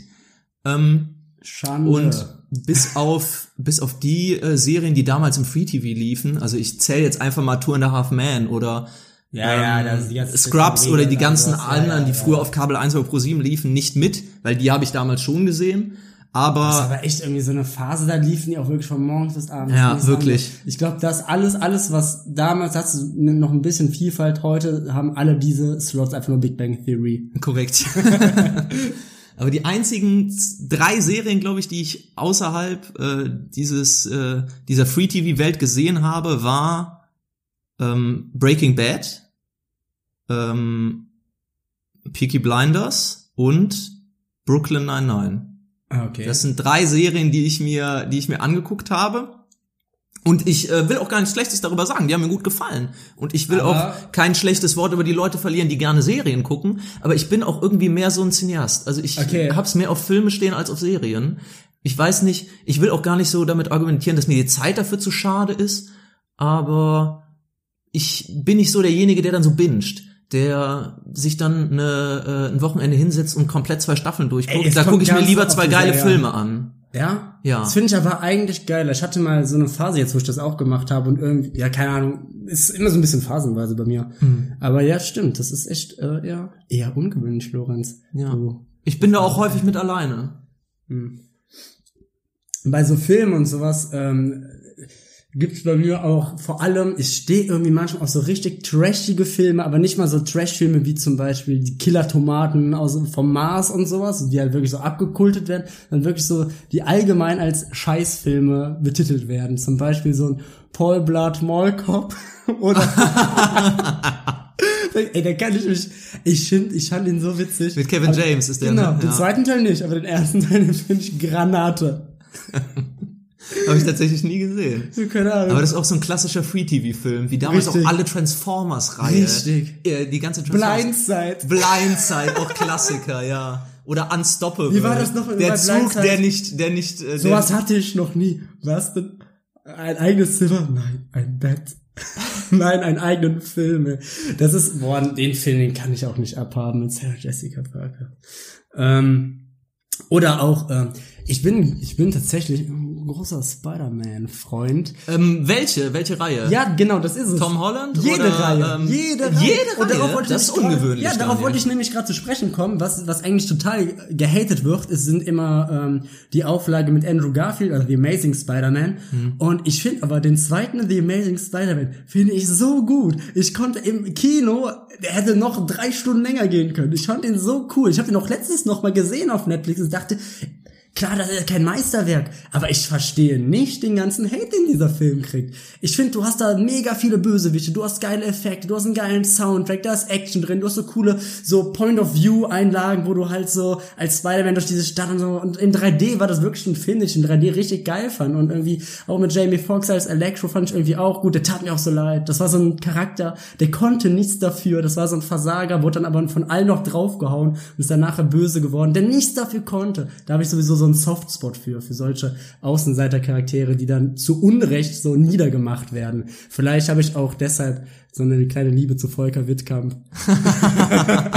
Ähm, Schande. und bis auf bis auf die äh, Serien, die damals im Free TV liefen, also ich zähle jetzt einfach mal Two and a Half Man oder Ja, ja, ähm, das ist die Scrubs oder die und ganzen. Ja, anderen, ja, die ja. früher auf Kabel 1 oder Pro 7 liefen, nicht mit, weil die habe ich damals schon gesehen. Das Aber aber echt irgendwie so eine Phase, da liefen die auch wirklich von morgens bis abends. Ja, wirklich. anderes. Ich glaube, das alles, alles, was damals hast du noch ein bisschen Vielfalt, heute haben alle diese Slots einfach nur Big Bang Theory. korrekt. Aber die einzigen drei Serien, glaube ich, die ich außerhalb äh, dieses äh, dieser Free TV Welt gesehen habe, war ähm, Breaking Bad, ähm, Peaky Blinders und Brooklyn Nine-Nine. Ah, Okay. Das sind drei Serien, die ich mir, die ich mir angeguckt habe. Und ich äh, will auch gar nichts Schlechtes darüber sagen. Die haben mir gut gefallen. Und ich will Aber- auch kein schlechtes Wort über die Leute verlieren, die gerne Serien gucken. Aber ich bin auch irgendwie mehr so ein Cineast. Also ich Okay. hab's mehr auf Filme stehen als auf Serien. Ich weiß nicht, ich will auch gar nicht so damit argumentieren, dass mir die Zeit dafür zu schade ist. Aber ich bin nicht so derjenige, der dann so binscht. Der sich dann eine, äh, ein Wochenende hinsetzt und komplett zwei Staffeln durchguckt. Ey, da gucke ich mir lieber zwei geile Serie Filme an. Ja? Ja. Das finde ich aber eigentlich geil. Ich hatte mal so eine Phase jetzt, wo ich das auch gemacht habe und irgendwie, ja, keine Ahnung, ist immer so ein bisschen phasenweise bei mir. Hm. Aber ja, stimmt, das ist echt äh, eher, eher ungewöhnlich, Lorenz. Ja. Du, Ich bin da auch häufig mit alleine. hm. Bei so Filmen und sowas ähm, gibt's bei mir auch vor allem, ich stehe irgendwie manchmal auf so richtig trashige Filme, aber nicht mal so Trash-Filme wie zum Beispiel die Killer-Tomaten aus vom Mars und sowas, die halt wirklich so abgekultet werden, dann wirklich so, die allgemein als Scheißfilme betitelt werden. Zum Beispiel so ein Paul Blood Mall Cop oder Ey, da kann ich mich, ich finde, ich fand ihn so witzig. Mit Kevin Aber- James ist der, Genau, ne? den Ja. zweiten Teil nicht, aber den ersten Teil den finde ich Granate. Habe ich tatsächlich nie gesehen. Keine Ahnung. Aber das ist auch so ein klassischer Free-TV-Film, wie damals Richtig. auch alle Transformers-Reihe. Richtig. Äh, die ganze Transformers. Blindside. Blindside, auch Klassiker, ja. Oder Unstoppable. Wie war das noch Der Zug, Blindside? der nicht, der nicht, äh, Sowas der, hatte ich noch nie. Was denn? Ein eigenes Zimmer? Nein, ein Bett. Nein, einen eigenen Film. Das ist, boah, den Film, den kann ich auch nicht abhaben mit Sarah Jessica Parker. Ähm, oder auch, ähm, ich bin, ich bin tatsächlich, großer Spider-Man-Freund. Ähm, welche? Welche Reihe? Ja, genau, das ist es. Tom Holland? Jede oder, Reihe. ähm, jede Reihe. Jede Reihe? Und darauf wollte ich das ist ungewöhnlich. Grad, ja, darauf wollte ich nämlich gerade zu sprechen kommen. Was, was eigentlich total gehatet wird, es sind immer ähm, die Auflage mit Andrew Garfield, also The Amazing Spider-Man. Hm. Und ich finde aber den zweiten The Amazing Spider-Man finde ich so gut. Ich konnte im Kino, der hätte noch drei Stunden länger gehen können. Ich fand ihn so cool. Ich habe ihn auch letztens noch mal gesehen auf Netflix und dachte, Klar, das ist kein Meisterwerk, aber ich verstehe nicht den ganzen Hate, den dieser Film kriegt. Ich finde, du hast da mega viele Bösewichte, du hast geile Effekte, du hast einen geilen Soundtrack, da ist Action drin, du hast so coole so Point-of-View-Einlagen, wo du halt so als Spider-Man durch diese Stadt und so und in 3D war das wirklich ein Film, den ich in 3D richtig geil fand und irgendwie auch mit Jamie Foxx als Electro fand ich irgendwie auch gut, der tat mir auch so leid. Das war so ein Charakter, der konnte nichts dafür, das war so ein Versager, wurde dann aber von allen noch draufgehauen und ist dann nachher böse geworden, der nichts dafür konnte. Da habe ich sowieso so einen Softspot für, für solche Außenseitercharaktere, die dann zu Unrecht so niedergemacht werden. Vielleicht habe ich auch deshalb so eine kleine Liebe zu Volker Wittkamp.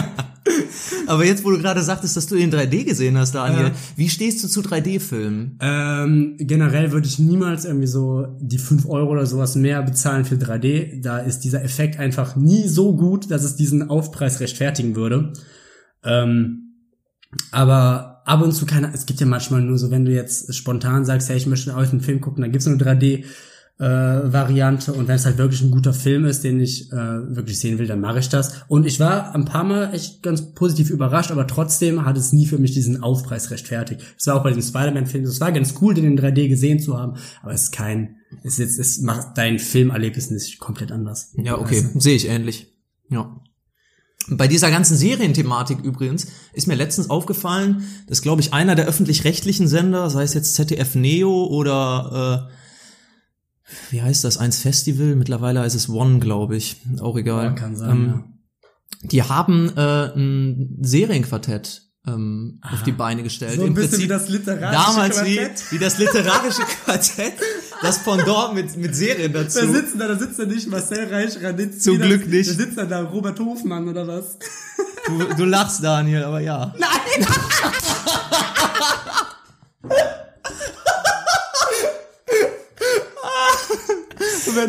Aber jetzt, wo du gerade sagtest, dass du ihn in 3D gesehen hast, Daniel, Ja. wie stehst du zu 3D-Filmen? Ähm, generell würde ich niemals irgendwie so die 5 Euro oder sowas mehr bezahlen für 3D. Da ist dieser Effekt einfach nie so gut, dass es diesen Aufpreis rechtfertigen würde. Ähm, aber ab und zu keine, es gibt ja manchmal nur so, wenn du jetzt spontan sagst, hey, ich möchte heute einen Film gucken, dann gibt's nur eine 3D äh, Variante und wenn es halt wirklich ein guter Film ist, den ich äh, wirklich sehen will, dann mache ich das. Und ich war ein paar Mal echt ganz positiv überrascht, aber trotzdem hat es nie für mich diesen Aufpreis rechtfertigt. Es war auch bei dem Spider-Man-Film, es war ganz cool, den in 3D gesehen zu haben, aber es ist kein, es ist jetzt, es macht dein Filmerlebnis nicht komplett anders. Ja, okay, sehe ich ähnlich. Ja. Bei dieser ganzen Serienthematik übrigens ist mir letztens aufgefallen, dass, glaube ich, einer der öffentlich-rechtlichen Sender, sei es jetzt ZDF Neo oder äh, wie heißt das, eins Festival, mittlerweile heißt es One, glaube ich, auch egal. Ja, kann sein, ähm, ja. Die haben äh, ein Serienquartett ähm, auf die Beine gestellt. So ein Im bisschen Prinzip wie das literarische damals wie, Quartett. wie das literarische Quartett, das Pendant mit, mit Serien dazu. Da sitzen da, da sitzt da nicht Marcel Reich, Ranitzky. Zum Glück nicht. Da sitzt da, da Robert Hofmann oder was? Du, du lachst, Daniel, aber ja. Wenn,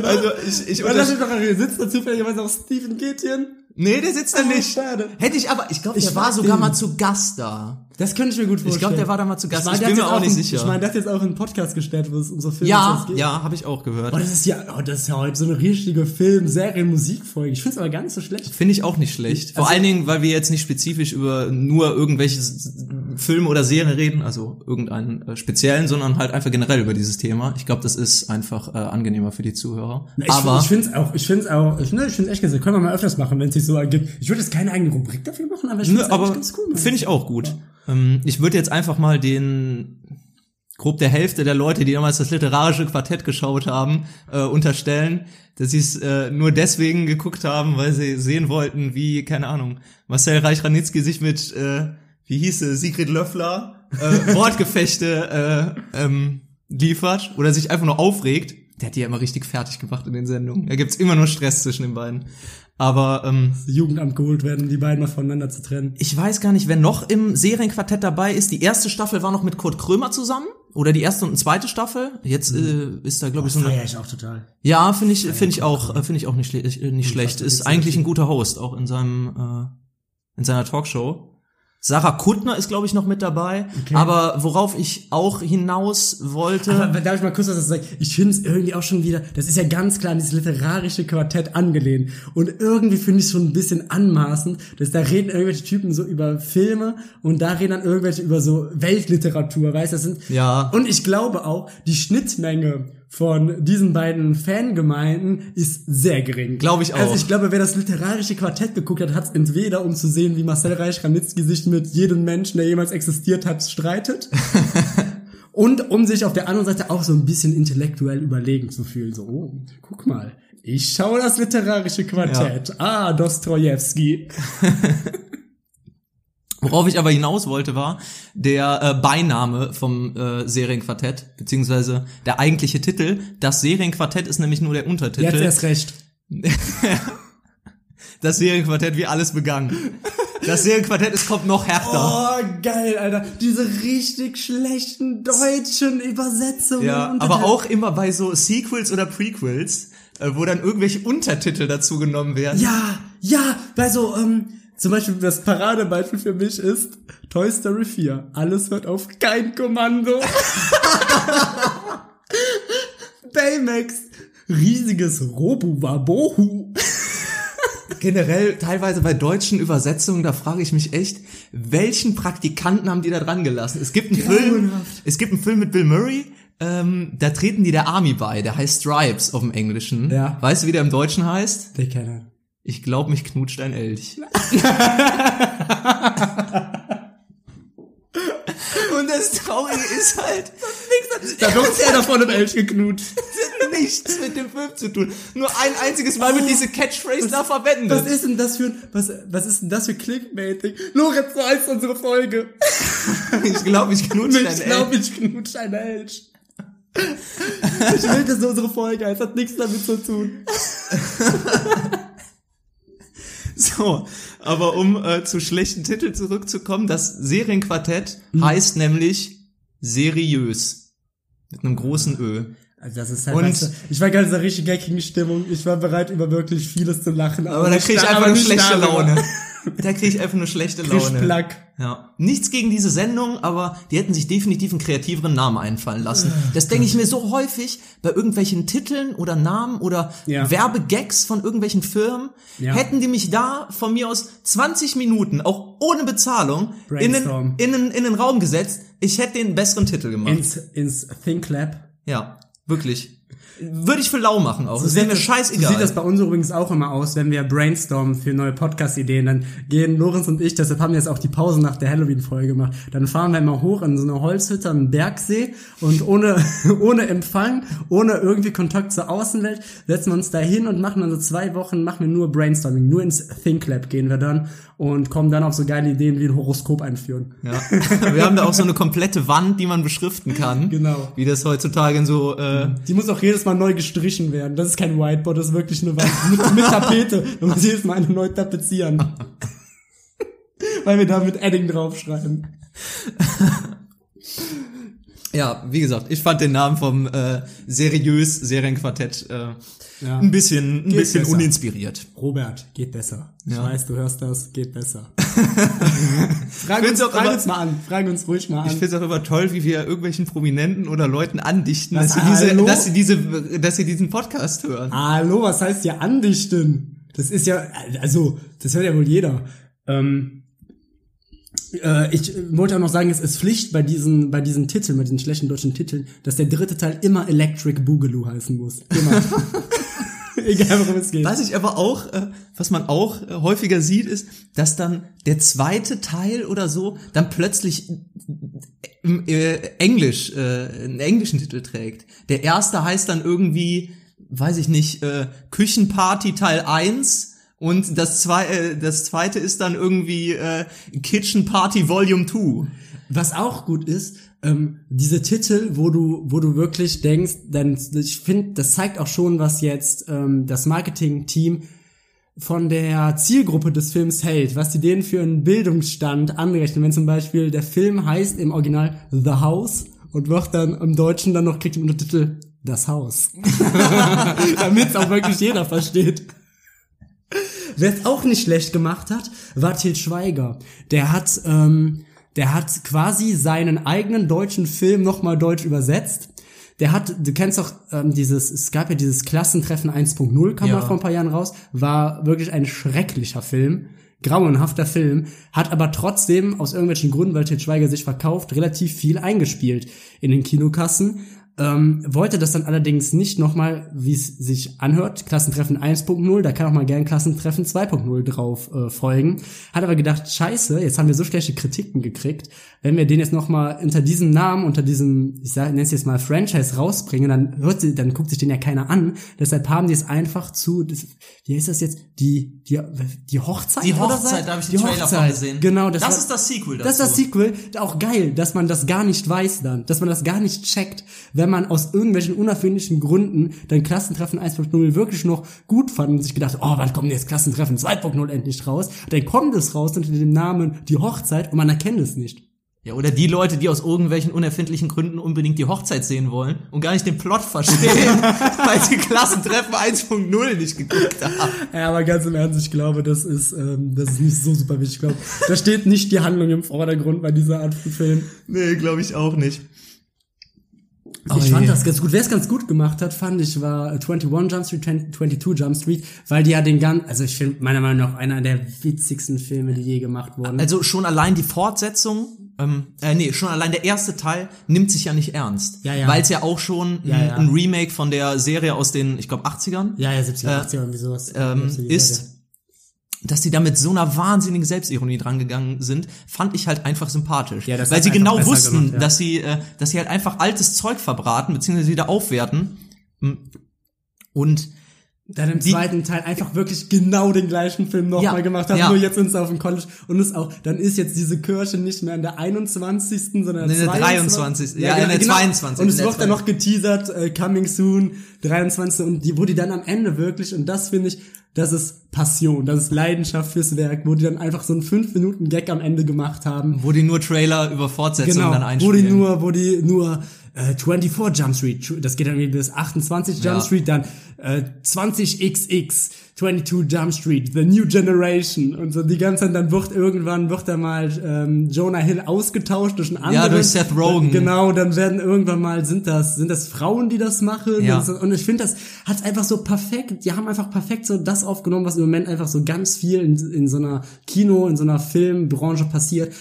Also ich, ich Weil da steht doch, sitzt da zufälligerweise auch Stephen Gätchen. Nee, der sitzt da Oh, nicht. schade. Hätte ich aber, ich glaube, der Ich war sogar den. mal zu Gast da. Das könnte ich mir gut vorstellen. Ich glaube, der war da mal zu Gast. Ich, der bin hat mir auch nicht sicher. Ich meine, der hat jetzt auch einen Podcast gestellt, wo es um so Filme ja, geht. ja, habe ich auch gehört. Oh, das ist ja, oh, das ist ja heute so eine richtige Film-, Serien-, Musikfolge. Ich find's aber gar nicht so schlecht. Finde ich auch nicht schlecht. Vor Also- allen Dingen, weil wir jetzt nicht spezifisch über nur irgendwelche Filme oder Serien reden, also irgendeinen äh, speziellen, sondern halt einfach generell über dieses Thema. Ich glaube, das ist einfach äh, angenehmer für die Zuhörer. Ich, aber ich find's auch, ich find's auch, ich, ne, ich find's echt ganz, können wir mal öfters machen, wenn es sich so ergibt. Ich würde jetzt keine eigene Rubrik dafür machen, aber ich aber eigentlich ganz cool. Finde ich auch gut. Ähm, ich würde jetzt einfach mal den grob der Hälfte der Leute, die damals das literarische Quartett geschaut haben, äh, unterstellen, dass sie es äh, nur deswegen geguckt haben, weil sie sehen wollten, wie, keine Ahnung, Marcel Reich-Ranitzky sich mit, äh, wie hieß es, Sigrid Löffler, äh, Wortgefechte äh, ähm, liefert oder sich einfach nur aufregt. Der hat die ja immer richtig fertig gemacht in den Sendungen. Da gibt's immer nur Stress zwischen den beiden. Aber ähm, Jugendamt geholt werden, die beiden mal voneinander zu trennen. ich weiß gar nicht, wer noch im Serienquartett dabei ist. Die erste Staffel war noch mit Kurt Krömer zusammen. Oder die erste und zweite Staffel. Jetzt äh, ist da, glaube ich, so eine. Feier ich auch total. Ja, finde ich, finde ich auch, finde ich auch nicht, äh, nicht schlecht. Ist eigentlich ein guter Host, auch in seinem, äh, in seiner Talkshow. Sarah Kuttner ist, glaube ich, noch mit dabei. Okay. Aber worauf ich auch hinaus wollte. Aber darf ich mal kurz was sagen? Ich finde es irgendwie auch schon wieder, das ist ja ganz klar an dieses literarische Quartett angelehnt. Und irgendwie finde ich es schon ein bisschen anmaßend, dass da reden irgendwelche Typen so über Filme und da reden dann irgendwelche über so Weltliteratur, weißt du, das sind. Ja. Und ich glaube auch, die Schnittmenge von diesen beiden Fangemeinden ist sehr gering. Glaube ich auch. Also ich glaube, wer das literarische Quartett geguckt hat, hat es entweder um zu sehen, wie Marcel Reich-Ranitzky sich mit jedem Menschen, der jemals existiert hat, streitet. Und um sich auf der anderen Seite auch so ein bisschen intellektuell überlegen zu fühlen. So, oh, guck mal, ich schaue das literarische Quartett. Ah, Dostoevsky. Worauf ich aber hinaus wollte, war der äh, Beiname vom äh, Serienquartett, beziehungsweise der eigentliche Titel. Das Serienquartett ist nämlich nur der Untertitel. Jetzt erst recht. das Serienquartett, wie alles begann. Das Serienquartett, es kommt noch härter. Oh, geil, Alter. Diese richtig schlechten deutschen Übersetzungen. Ja, aber auch immer bei so Sequels oder Prequels, äh, wo dann irgendwelche Untertitel dazu genommen werden. Ja, ja, bei so, ähm, zum Beispiel das Paradebeispiel für mich ist Toy Story 4. Alles hört auf kein Kommando. Baymax. Riesiges Robu-Wabohu. Generell teilweise bei deutschen Übersetzungen, da frage ich mich echt, welchen Praktikanten haben die da dran gelassen? Es gibt einen Film, es gibt einen Film mit Bill Murray, ähm, da treten die der Army bei, der heißt Stripes auf dem Englischen. Ja. Weißt du, wie der im Deutschen heißt? Der Kenner. Ich glaub, mich knutscht ein Elch. Und das Traurige ist halt, Da wird er davon im Elch geknutscht. nichts mit dem Film zu tun. Nur ein einziges Mal wird diese Catchphrase da verwendet. Was ist denn das für ein, was, was ist denn das für Clickbaiting? Lorenz, so heißt unsere Folge. Ich glaube, ich knutsche ein Ich Elch. glaube, ich knutsche ein Elch. Ich will, dass unsere Folge heißt, hat nichts damit zu tun. So, aber um äh, zu schlechten Titel zurückzukommen, das Serienquartett heißt nämlich seriös. Mit einem großen Ö. Also das ist halt, Und- weißt du, ich war ganz in einer richtig geckigen Stimmung. Ich war bereit, über wirklich vieles zu lachen. Aber da nicht krieg ich da- einfach aber nur nicht schlechte. Laune. Da krieg ich einfach nur schlechte Laune. Plack. Ja. Nichts gegen diese Sendung, aber die hätten sich definitiv einen kreativeren Namen einfallen lassen. Das denke ich mir so häufig bei irgendwelchen Titeln oder Namen oder Ja. Werbegags von irgendwelchen Firmen. Ja. Hätten die mich da von mir aus 20 Minuten, auch ohne Bezahlung, in den, in, den, in den Raum gesetzt, ich hätte den besseren Titel gemacht. Ins, ins Think Lab. ja, wirklich. Würde ich für lau machen auch. Das wäre mir So scheißegal. sieht das bei uns übrigens auch immer aus, wenn wir brainstormen für neue Podcast-Ideen. Dann gehen Lorenz und ich, deshalb haben wir jetzt auch die Pause nach der Halloween-Folge gemacht. Dann fahren wir immer hoch in so eine Holzhütte am Bergsee und ohne, ohne Empfang, ohne irgendwie Kontakt zur Außenwelt, setzen wir uns da hin und machen dann so zwei Wochen, machen wir nur Brainstorming. Nur ins Think Lab gehen wir dann und kommen dann auf so geile Ideen wie ein Horoskop einführen. Ja. Wir haben da auch so eine komplette Wand, die man beschriften kann. Genau. Wie das heutzutage in so äh, Die muss auch jedes Mal neu gestrichen werden. Das ist kein Whiteboard, das ist wirklich eine Wand mit, mit Tapete. Man muss jedes Mal eine neu tapezieren. Weil wir da mit Edding draufschreiben. Ja, wie gesagt, ich fand den Namen vom äh, seriös Serienquartett äh, Ja. ein bisschen, ein Geht bisschen besser. uninspiriert. Robert, geht besser. Ich Ja. weiß, du hörst das, geht besser. frag uns, frag immer- uns mal an. Frag uns ruhig mal Ich an. finde es auch immer toll, wie wir irgendwelchen Prominenten oder Leuten andichten, dass Was, sie, diese, dass sie diese, dass sie diesen Podcast hören. Hallo, was heißt hier andichten? Das ist ja, also, das hört ja wohl jeder. Ähm, äh, ich wollte auch noch sagen, es ist Pflicht bei diesen, bei diesen Titeln, bei diesen schlechten deutschen Titeln, dass der dritte Teil immer Electric Boogaloo heißen muss. Immer. Egal, worum es geht. Was ich aber auch, äh, was man auch äh, häufiger sieht, ist, dass dann der zweite Teil oder so dann plötzlich im äh, Englisch, äh, einen englischen Titel trägt. Der erste heißt dann irgendwie, weiß ich nicht, äh, Küchenparty Teil 1 und das, zwei, äh, das zweite ist dann irgendwie äh, Kitchen Party Volume 2. Was auch gut ist, ähm, diese Titel, wo du, wo du wirklich denkst, dann, ich finde, das zeigt auch schon, was jetzt ähm, das Marketing-Team von der Zielgruppe des Films hält, was die denen für einen Bildungsstand anrechnen. Wenn zum Beispiel der Film heißt im Original The House und wird dann im Deutschen dann noch kriegt den Untertitel Das Haus. Damit es auch wirklich jeder versteht. Wer es auch nicht schlecht gemacht hat, war Til Schweiger. Der hat, ähm, der hat quasi seinen eigenen deutschen Film nochmal deutsch übersetzt. Der hat, du kennst doch ähm, dieses, es gab ja dieses Klassentreffen 1.0, kam Ja. mal vor ein paar Jahren raus, war wirklich ein schrecklicher Film, grauenhafter Film, hat aber trotzdem aus irgendwelchen Gründen, weil Til Schweiger sich verkauft, relativ viel eingespielt in den Kinokassen. Ähm, wollte das dann allerdings nicht nochmal, wie es sich anhört, Klassentreffen 1.0, da kann auch mal gern Klassentreffen 2.0 drauf äh, folgen. Hat aber gedacht, scheiße, jetzt haben wir so schlechte Kritiken gekriegt, wenn wir den jetzt nochmal unter diesem Namen, unter diesem, ich nenne es jetzt mal Franchise rausbringen, dann hört sie, dann guckt sich den ja keiner an. Deshalb haben die es einfach zu, das, wie heißt das jetzt, die, die, die Hochzeit Die? Hochzeit, da habe ich den Trailer von gesehen. Genau, das, das war- ist das Sequel dazu. das ist das Sequel. Auch geil, dass man das gar nicht weiß dann, dass man das gar nicht checkt, weil wenn man aus irgendwelchen unerfindlichen Gründen dann Klassentreffen 1.0 wirklich noch gut fand und sich gedacht, oh, wann kommt denn jetzt Klassentreffen 2.0 endlich raus? Dann kommt es raus unter dem Namen Die Hochzeit und man erkennt es nicht. Ja, oder die Leute, die aus irgendwelchen unerfindlichen Gründen unbedingt die Hochzeit sehen wollen und gar nicht den Plot verstehen, weil sie Klassentreffen 1.0 nicht geguckt haben. Ja, aber ganz im Ernst, ich glaube, das ist, ähm, das ist nicht so super wichtig. Ich glaube, da steht nicht die Handlung im Vordergrund bei dieser Art von Film. Nee, glaube ich auch nicht. Ich fand das ganz gut. Wer es ganz gut gemacht hat, fand ich, war 21 Jump Street, 22 Jump Street, weil die ja den ganzen, also ich finde meiner Meinung nach einer der witzigsten Filme, die je gemacht wurden. Also schon allein die Fortsetzung, ähm, äh, nee, schon allein der erste Teil nimmt sich ja nicht ernst. Ja, ja. Weil es ja auch schon Ja, ein, ja. ein Remake von der Serie aus den, ich glaube, 80ern ja, ja, 70er, Äh, 80er, irgendwie sowas. ähm, ist, Serie. Dass die da mit so einer wahnsinnigen Selbstironie drangegangen sind, fand ich halt einfach sympathisch. Ja, Weil sie genau wussten, gemacht, ja. dass sie, äh, dass sie halt einfach altes Zeug verbraten, beziehungsweise wieder aufwerten. Und Dann im die- zweiten Teil einfach wirklich genau den gleichen Film nochmal Ja, gemacht haben, ja. nur jetzt sind sie auf dem College und es auch, dann ist jetzt diese Kirche nicht mehr an der 21., sondern Nee, der der 23.. Ja, in der 22.. Und es in wird dann noch geteasert, äh, coming soon, 23. und die, wo die dann am Ende wirklich, und das finde ich, das ist Passion, das ist Leidenschaft fürs Werk, wo die dann einfach so einen 5 Minuten Gag am Ende gemacht haben. wo die nur Trailer über Fortsetzungen Genau, dann wo einspielen. die nur, wo die nur äh, 24 Jump Street, das geht dann irgendwie bis 28 Jump Ja. Street, dann äh, 20XX, 22 Jump Street, The New Generation und so die ganze Zeit, dann wird irgendwann, wird da mal ähm, Jonah Hill ausgetauscht durch einen anderen. durch Seth Rogen. Genau, dann werden irgendwann mal, sind das, sind das Frauen, die das machen Ja. und, ich finde, das hat einfach so perfekt, die haben einfach perfekt so das aufgenommen, was im Moment einfach so ganz viel in, in so einer Kino, in so einer Filmbranche passiert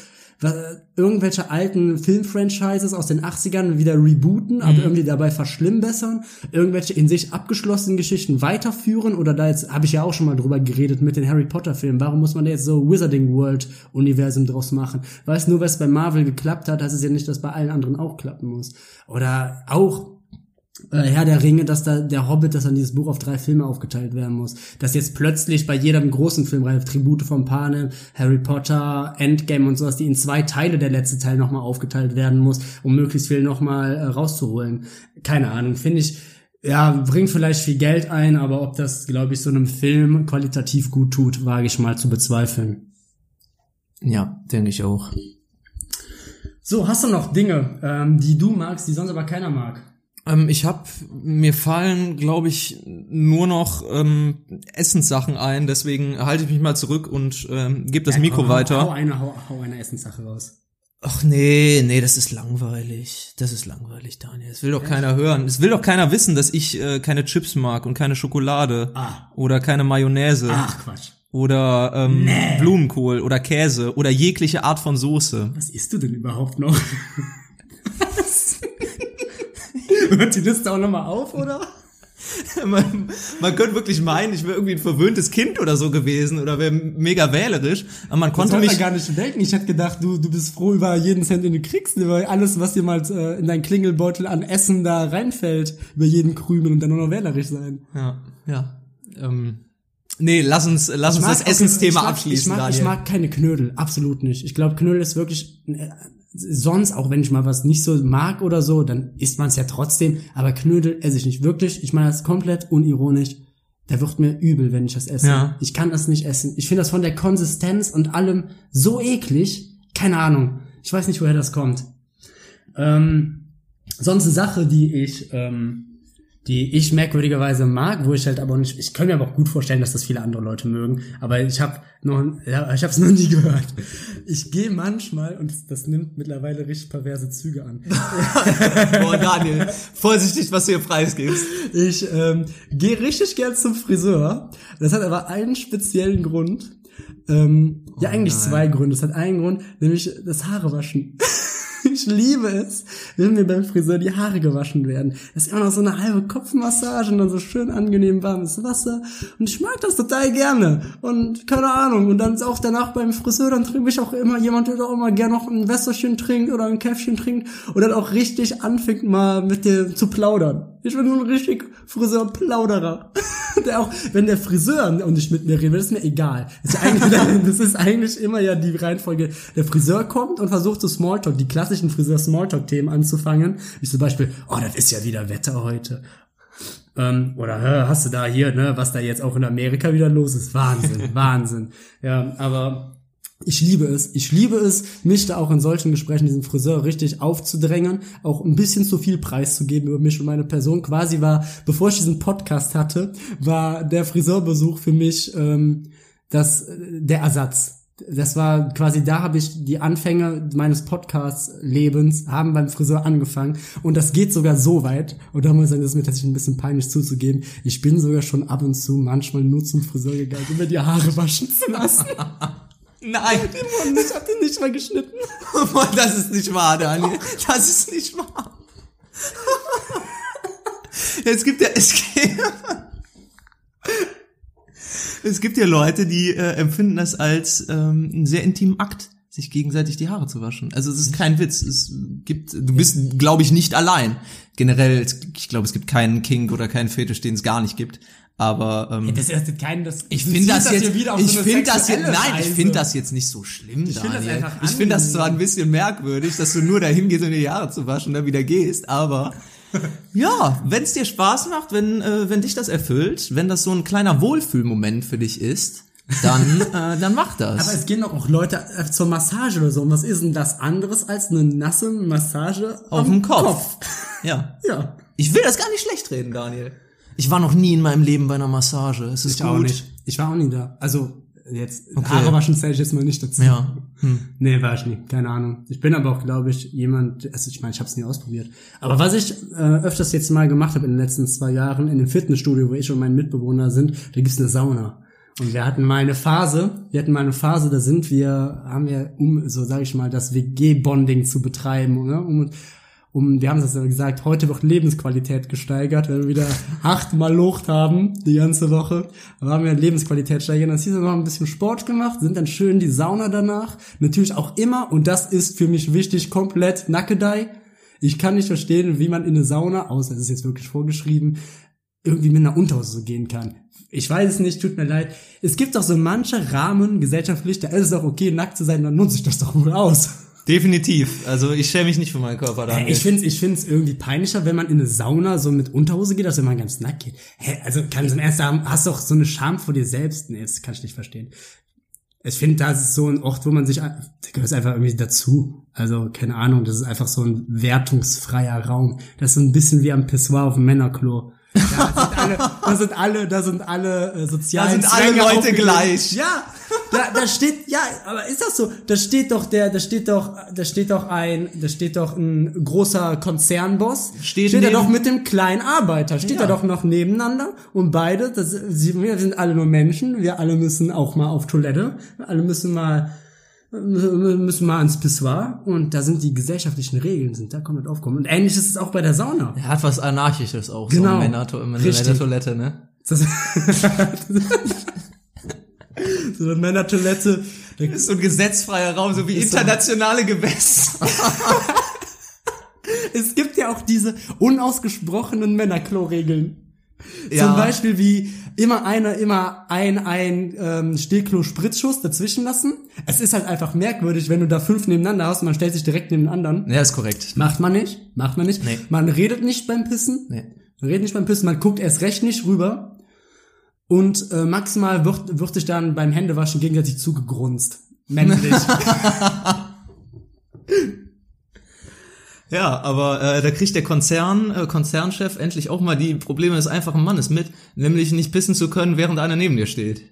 irgendwelche alten Filmfranchises aus den 80ern wieder rebooten, aber irgendwie dabei verschlimmbessern, irgendwelche in sich abgeschlossenen Geschichten weiterführen oder da jetzt habe ich ja auch schon mal drüber geredet mit den Harry Potter Filmen. Warum muss man da jetzt so Wizarding World Universum draus machen? Weiß nur, was bei Marvel geklappt hat, heißt es ja nicht, dass bei allen anderen auch klappen muss. Oder auch äh, Herr der Ringe, dass da der Hobbit, dass dann dieses Buch auf drei Filme aufgeteilt werden muss. Dass jetzt plötzlich bei jedem großen Filmreihe, Tribute von Panem, Harry Potter, Endgame und sowas, die in zwei Teile der letzte Teil nochmal aufgeteilt werden muss, um möglichst viel nochmal äh, rauszuholen. Keine Ahnung, finde ich, ja, bringt vielleicht viel Geld ein, aber ob das, glaube ich, so einem Film qualitativ gut tut, wage ich mal zu bezweifeln. Ja, denke ich auch. So, hast du noch Dinge, ähm, die du magst, die sonst aber keiner mag? Ähm, ich habe mir fallen, glaube ich, nur noch ähm, Essenssachen ein, deswegen halte ich mich mal zurück und ähm, gebe das Ja, Mikro komm, Hau weiter. eine, hau, hau eine Essenssache raus. Ach nee, nee, das ist langweilig. Das ist langweilig, Daniel. Das will doch keiner hören. Es will doch keiner wissen, dass ich äh, keine Chips mag und keine Schokolade Ah. oder keine Mayonnaise Ach, Quatsch. oder ähm, Blumenkohl oder Käse oder jegliche Art von Soße. Was isst du denn überhaupt noch? Hört die Liste auch nochmal auf, oder? man, man könnte wirklich meinen, ich wäre irgendwie ein verwöhntes Kind oder so gewesen oder wäre mega wählerisch, aber man Das konnte wollte mich gar nicht denken. Ich hätte gedacht, du, du bist froh über jeden Cent, den du kriegst, über alles, was dir mal äh, in deinen Klingelbeutel an Essen da reinfällt, über jeden Krümel und dann nur noch wählerisch sein. Ja, ja. Ähm, nee, lass uns, lass uns das Essensthema ich abschließen. Ich mag, ich mag keine Knödel, absolut nicht. Ich glaube, Knödel ist wirklich äh, sonst, auch wenn ich mal was nicht so mag oder so, dann isst man es ja trotzdem. Aber Knödel esse ich nicht wirklich. Ich meine das komplett unironisch. Da wird mir übel, wenn ich das esse. Ja. Ich kann das nicht essen. Ich finde das von der Konsistenz und allem so eklig. Keine Ahnung. Ich weiß nicht, woher das kommt. Ähm, sonst eine Sache, die ich, ähm, die ich merkwürdigerweise mag, wo ich halt aber nicht, ich kann mir aber auch gut vorstellen, dass das viele andere Leute mögen, aber ich habe noch, ja, ich habe es noch nie gehört. Ich gehe manchmal und das, nimmt mittlerweile richtig perverse Züge an. Boah, Daniel, vorsichtig, was du hier preisgibst. Ich ähm, gehe richtig gern zum Friseur. Das hat aber einen speziellen Grund. Ähm, ja, eigentlich zwei Gründe. Das hat einen Grund, nämlich das Haare waschen. ich liebe es, wenn mir beim Friseur die Haare gewaschen werden. Das ist immer noch so eine halbe Kopfmassage und dann so schön angenehm warmes Wasser. Und ich mag das total gerne. Und keine Ahnung. Und dann ist auch danach beim Friseur, dann trinke ich auch immer jemand, der auch immer gerne noch ein Wässerchen trinkt oder ein Käffchen trinkt und dann auch richtig anfängt mal mit dir zu plaudern. Ich bin nur ein richtig Friseur-Plauderer. der auch, wenn der Friseur und nicht mit mir redet, das ist mir egal. Das ist, eigentlich, das ist eigentlich immer ja die Reihenfolge. Der Friseur kommt und versucht so Smalltalk, die klassischen Friseur-Smalltalk-Themen anzufangen. Wie zum Beispiel, oh, das ist ja wieder Wetter heute. Ähm, oder hast du da hier, ne, was da jetzt auch in Amerika wieder los ist? Wahnsinn, Wahnsinn. Ja, aber ich liebe es. Ich liebe es, mich da auch in solchen Gesprächen diesen Friseur richtig aufzudrängen, auch ein bisschen zu viel preiszugeben über mich und meine Person. Quasi war, bevor ich diesen Podcast hatte, war der Friseurbesuch für mich ähm, das der Ersatz. Das war quasi, da habe ich die Anfänge meines Podcast-Lebens haben beim Friseur angefangen. Und das geht sogar so weit. Und da muss ich sagen, das ist mir tatsächlich ein bisschen peinlich zuzugeben. Ich bin sogar schon ab und zu manchmal nur zum Friseur gegangen, um mir die Haare waschen zu lassen. Nein. Ich hab den nicht mal geschnitten. Das ist nicht wahr, Daniel. Das ist nicht wahr. Es gibt ja, es gibt, es gibt ja Leute, die äh, empfinden das als ähm, einen sehr intimen Akt, sich gegenseitig die Haare zu waschen. Also es ist kein Witz. Es gibt, du bist, glaube ich, nicht allein. Generell, ich glaube, es gibt keinen Kink oder keinen Fetisch, den es gar nicht gibt. Aber ähm, Das erste keinen, das. ich finde ziehst das jetzt, ich so finde das jetzt, nein, ich finde das jetzt nicht so schlimm, Ich finde das Daniel. einfach ich finde das zwar ein bisschen merkwürdig, dass du nur dahin gehst, um die Haare zu waschen und dann wieder gehst, aber ja, wenn es dir Spaß macht, wenn äh, wenn dich das erfüllt, wenn das so ein kleiner Wohlfühlmoment für dich ist, dann äh, dann mach das. Aber es gehen doch auch Leute äh, zur Massage oder so. Und was ist denn das anderes als eine nasse Massage auf dem Kopf. Ja. Ja. Ich will das gar nicht schlecht reden, Daniel. Ich war noch nie in meinem Leben bei einer Massage. Es ist Ich gut. auch nicht. Ich war auch nie da. Also, jetzt, Haare waschen zähle ich jetzt mal nicht dazu. Ja. Hm. Nee, war ich nie. Keine Ahnung. Ich bin aber auch, glaube ich, jemand, also ich meine, ich habe es nie ausprobiert. Aber was ich äh, öfters jetzt mal gemacht habe in den letzten zwei Jahren, in dem Fitnessstudio, wo ich und mein Mitbewohner sind, da gibt's eine Sauna. Und wir hatten mal eine Phase, wir hatten mal eine Phase, da sind wir, haben wir, um, so sage ich mal, das WG-Bonding zu betreiben, ne? um, um, wir haben das ja gesagt, heute wird Lebensqualität gesteigert, wenn wir wieder achtmal Lucht haben, die ganze Woche. Da haben wir Lebensqualität steigern. Dann es, wir haben ein bisschen Sport gemacht, sind dann schön die Sauna danach. Natürlich auch immer, und das ist für mich wichtig, komplett Nackedei. Ich kann nicht verstehen, wie man in eine Sauna, außer es ist jetzt wirklich vorgeschrieben, irgendwie mit einer Unterhose gehen kann. Ich weiß es nicht, tut mir leid. Es gibt doch so manche Rahmen gesellschaftlich, da ist es auch okay, nackt zu sein, dann nutze ich das doch wohl aus. Definitiv. Also ich schäme mich nicht für meinen Körper, Daniel. Ich finde es ich find's irgendwie peinlicher, wenn man in eine Sauna so mit Unterhose geht, als wenn man ganz nackt geht. Hä, also kann im Ernst sagen, hast doch so eine Scham vor dir selbst. Nee, das kann ich nicht verstehen. Ich finde, das ist so ein Ort, wo man sich, da gehört es einfach irgendwie dazu. Also, keine Ahnung, das ist einfach so ein wertungsfreier Raum. Das ist so ein bisschen wie am Pissoir auf dem Männerklo. Da sind alle, da sind alle, da sind alle äh, sozialen Da sind alle Zwänge Leute gleich. Ja, da, da steht, ja, aber ist das so? Da steht doch der, da steht doch, da steht doch ein, da steht doch ein großer Konzernboss. Steht steht er doch mit dem kleinen Arbeiter. Steht Ja. er doch noch nebeneinander und beide, das, wir sind alle nur Menschen. Wir alle müssen auch mal auf Toilette. Wir alle müssen mal, müssen mal ans Pissoir und da sind die gesellschaftlichen Regeln, sind da komplett aufgekommen. Und ähnlich ist es auch bei der Sauna. Er hat was Anarchisches auch, Genau. so eine Männerto eine Richtig. Männertoilette, ne? Das, so eine Männertoilette. Ist so ein gesetzfreier Raum, so wie internationale Gewässer. Es gibt ja auch diese unausgesprochenen Männerklo-Regeln. Ja. Zum Beispiel wie immer einer immer ein ein ähm, Stehklo-Spritzschuss dazwischen lassen. Es ist halt einfach merkwürdig, wenn du da fünf nebeneinander hast und man stellt sich direkt neben den anderen. Ja, ist korrekt. Macht man nicht, macht man nicht. Nee. Man redet nicht beim Pissen. Nee. Man redet nicht beim Pissen, man guckt erst recht nicht rüber. Und äh, maximal wird, wird sich dann beim Händewaschen gegenseitig zugegrunzt. Männlich. Ja, aber äh, da kriegt der Konzern, äh, Konzernchef endlich auch mal die Probleme des einfachen Mannes mit, nämlich nicht pissen zu können, während einer neben dir steht.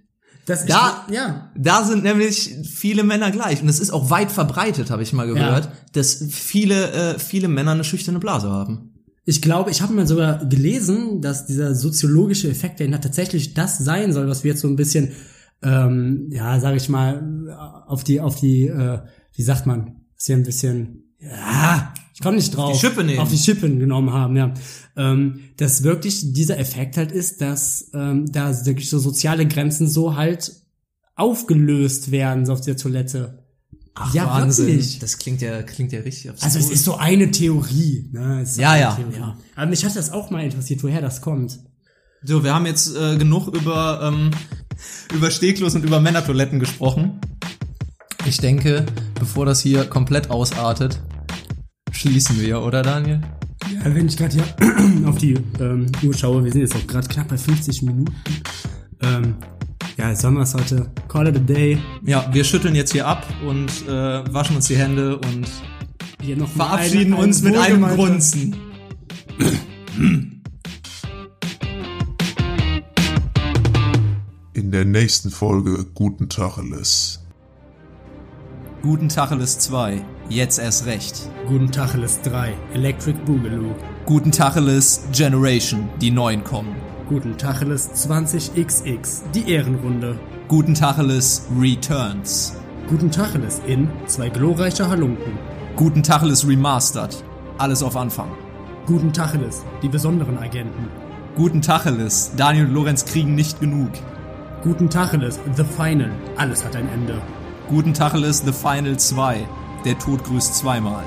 Das Da- ist, ja. Da sind nämlich viele Männer gleich und es ist auch weit verbreitet, habe ich mal gehört, dass viele äh, viele Männer eine schüchterne Blase haben. Ich glaube, ich habe mal sogar gelesen, dass dieser soziologische Effekt dahinter tatsächlich das sein soll, was wir jetzt so ein bisschen, ähm, ja, sage ich mal, auf die, auf die, äh, wie sagt man, dass wir ein bisschen, ja, ich komme nicht drauf, die Schippe nehmen. auf die Schippen genommen haben, ja, ähm, dass wirklich dieser Effekt halt ist, dass ähm, da wirklich so soziale Grenzen so halt aufgelöst werden so auf der Toilette. Ach, Ja, wirklich. Das klingt ja klingt ja richtig absurd. Also es ist so eine Theorie. Ne? Ja, ja, Theorie. ja. Aber mich hat das auch mal interessiert, woher das kommt. So, wir haben jetzt äh, genug über, ähm, über Steglos und über Männertoiletten gesprochen. Ich denke, bevor das hier komplett ausartet, schließen wir, oder Daniel? Ja, wenn ich gerade hier auf die ähm, Uhr schaue, wir sind jetzt auch gerade knapp bei 50 Minuten. Ähm, ja, wir es heute. Call it a day. Ja, wir schütteln jetzt hier ab und äh, waschen uns die Hände und Hier noch mal verabschieden ein- ein uns mit einem Grunzen. In der nächsten Folge Guten Tacheles. Guten Tacheles 2, jetzt erst recht. Guten Tacheles 3, Electric Boogaloo. Guten Tacheles Generation, die neuen kommen. Guten Tacheles 20XX, die Ehrenrunde. Guten Tacheles Returns. Guten Tacheles in zwei glorreiche Halunken. Guten Tacheles Remastered. Alles auf Anfang. Guten Tacheles, die besonderen Agenten. Guten Tacheles, Daniel und Lorenz kriegen nicht genug. Guten Tacheles, The Final, alles hat ein Ende. Guten Tacheles The Final 2. Der Tod grüßt zweimal.